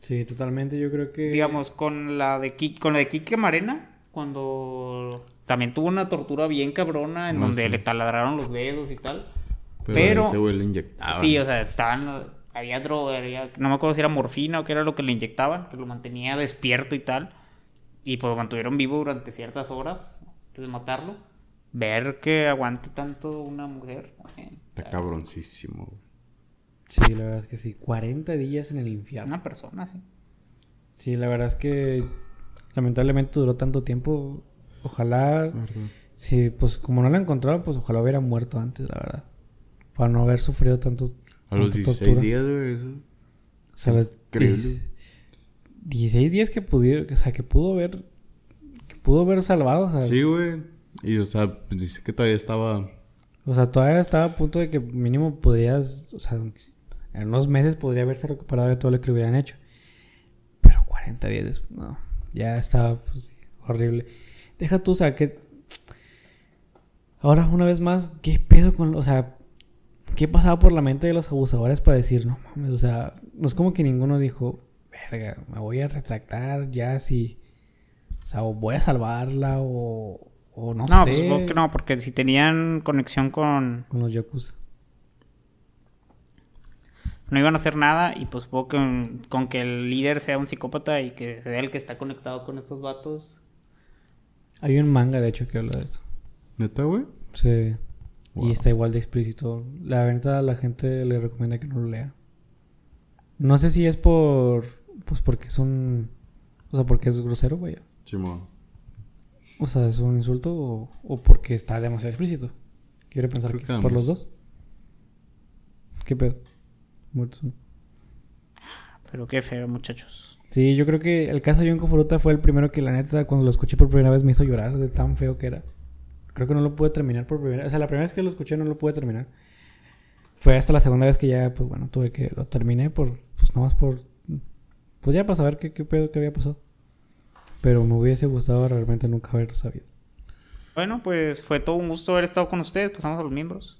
Sí, totalmente. Yo creo que. Digamos, con la de Ki- con la de Kike Marena, cuando también tuvo una tortura bien cabrona en Ah, donde sí. le taladraron los dedos y tal. Pero, Pero- ese güey le inyectaban. Sí, o sea, estaban había droga, había- no me acuerdo si era morfina o qué era lo que le inyectaban, que lo mantenía despierto y tal. Y pues lo mantuvieron vivo durante ciertas horas antes de matarlo. Ver que aguante tanto una mujer. también, Está cabroncísimo, güey. Sí, la verdad es que sí. 40 días en el infierno. Una persona, sí. Sí, la verdad es que lamentablemente duró tanto tiempo. Ojalá, sí, pues como no la encontraron, pues ojalá hubiera muerto antes, la verdad. Para no haber sufrido tanto. A los tanta 16 tortura. días, güey. Eso es- O sea, los Increíble. 16 16 días que pudieron, o sea, que pudo haber, que pudo haber salvado, o sea, Sí, güey. Y, o sea, pues, dice que todavía estaba... o sea, todavía estaba a punto de que mínimo podrías, o sea, en unos meses podría haberse recuperado de todo lo que hubieran hecho. Pero 40 días después, no, ya estaba pues, horrible. Deja tú, o sea, que ahora una vez más, ¿qué pedo con, o sea, qué pasaba por la mente de los abusadores para decir, no mames, o sea, no es como que ninguno dijo, verga, me voy a retractar ya si, o sea, o voy a salvarla o, o no, No, pues sé, supongo que no, porque si tenían conexión con. con los Yakuza. No iban a hacer nada y pues supongo que con que el líder sea un psicópata y que sea el que está conectado con estos vatos. Hay un manga, de hecho, que habla de eso. ¿Neta, güey? Sí. Wow. Y está igual de explícito. La verdad, la gente le recomienda que no lo lea. No sé si es por. Pues porque es un. O sea, porque es grosero, güey. Simón. O sea, es un insulto o, o porque está demasiado explícito. Quiero pensar Creo que que es por los dos. ¿Qué pedo? Muertos. Pero qué feo, muchachos. Sí, yo creo que el caso de Yonko Furuta fue el primero que la neta cuando lo escuché por primera vez me hizo llorar de tan feo que era. Creo que no lo pude terminar por primera vez. O sea, la primera vez que lo escuché no lo pude terminar. Fue hasta la segunda vez que ya, pues bueno, tuve que lo terminé por, pues nada más por, pues ya para saber qué, qué pedo que había pasado. Pero me hubiese gustado realmente nunca haber sabido. Bueno, pues fue todo un gusto haber estado con ustedes. Pasamos a los miembros.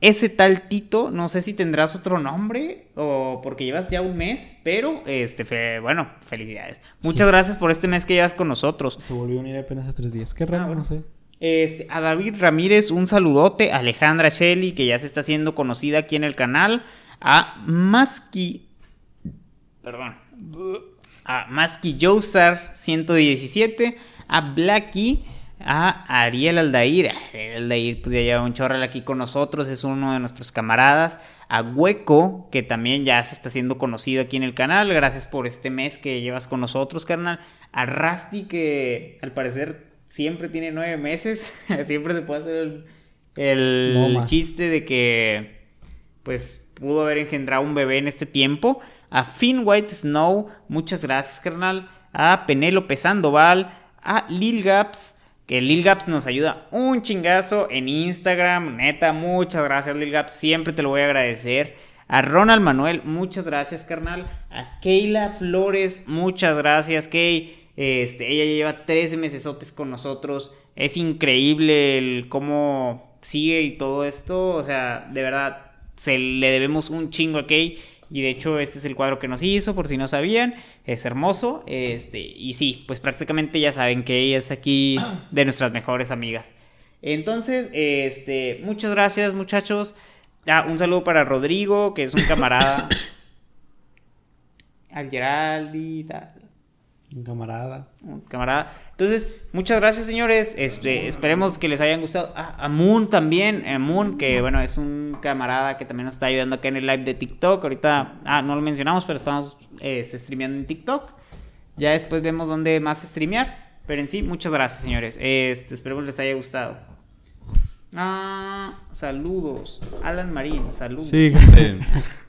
Ese tal Tito, no sé si tendrás otro nombre o porque llevas ya un mes, pero este, fe- bueno, felicidades. Muchas gracias por este mes que llevas con nosotros. Se volvió a unir apenas hace tres días. Qué raro, Ah, bueno. no sé. Este, a David Ramírez, un saludote. A Alejandra Shelley, que ya se está haciendo conocida aquí en el canal. A Maski. Perdón. A Maski Joestar 117. A Blacky. A Ariel Aldair. Ariel Aldair, pues ya lleva un chorral aquí con nosotros. Es uno de nuestros camaradas. A Hueco, que también ya se está haciendo conocido aquí en el canal. Gracias por este mes que llevas con nosotros, carnal. A Rusty, que al parecer siempre tiene nueve meses. *laughs* siempre se puede hacer el, el No chiste de que pues pudo haber engendrado un bebé en este tiempo. A Finn White Snow, muchas gracias, carnal. A Penélope Sandoval. A Lil Gaps, que Lil Gaps nos ayuda un chingazo en Instagram. Neta, muchas gracias, Lil Gaps. Siempre te lo voy a agradecer. A Ronald Manuel, muchas gracias, carnal. A Keila Flores, muchas gracias, Kay. Este, ella lleva 13 mesesotes con nosotros. Es increíble el cómo sigue y todo esto. O sea, de verdad, se le debemos un chingo a Kay. Y de hecho, este es el cuadro que nos hizo, por si no sabían. Es hermoso. Este, y sí, pues prácticamente ya saben que ella es aquí de nuestras mejores amigas. Entonces, este, muchas gracias, muchachos. Ah, un saludo para Rodrigo, que es un camarada. *laughs* Al Geraldi, tal Un camarada. un camarada. Entonces, muchas gracias, señores. Este, esperemos que les hayan gustado. Ah, a Moon también. A Moon, que bueno, es un camarada que también nos está ayudando acá en el live de TikTok. Ahorita, ah, no lo mencionamos, pero estamos este, streameando en TikTok. Ya después vemos dónde más streamear. Pero en sí, muchas gracias, señores. Este, esperemos les haya gustado. Ah, saludos. Alan Marín, saludos. Sí, gente.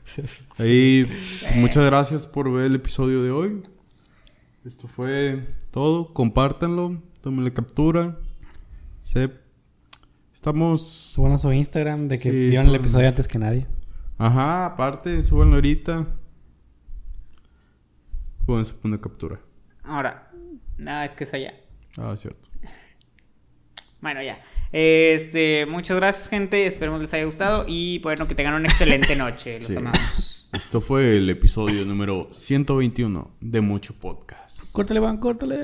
*laughs* Ahí, muchas gracias por ver el episodio de hoy. Esto fue todo. Compártanlo. Tómenle captura. Se- Estamos. Suban a su Instagram de que Sí, vieron el episodio antes que nadie. Ajá, aparte, súbanlo ahorita. Pónganse una captura. Ahora, no, es que es allá. Ah, cierto. Bueno, ya. Este, muchas gracias, gente. Esperemos les haya gustado. Y bueno, que tengan una excelente noche. Los *laughs* Sí. amamos. Esto fue el episodio número 121 de Mucho Podcast. Córtale, van, córtale.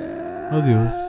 Adiós.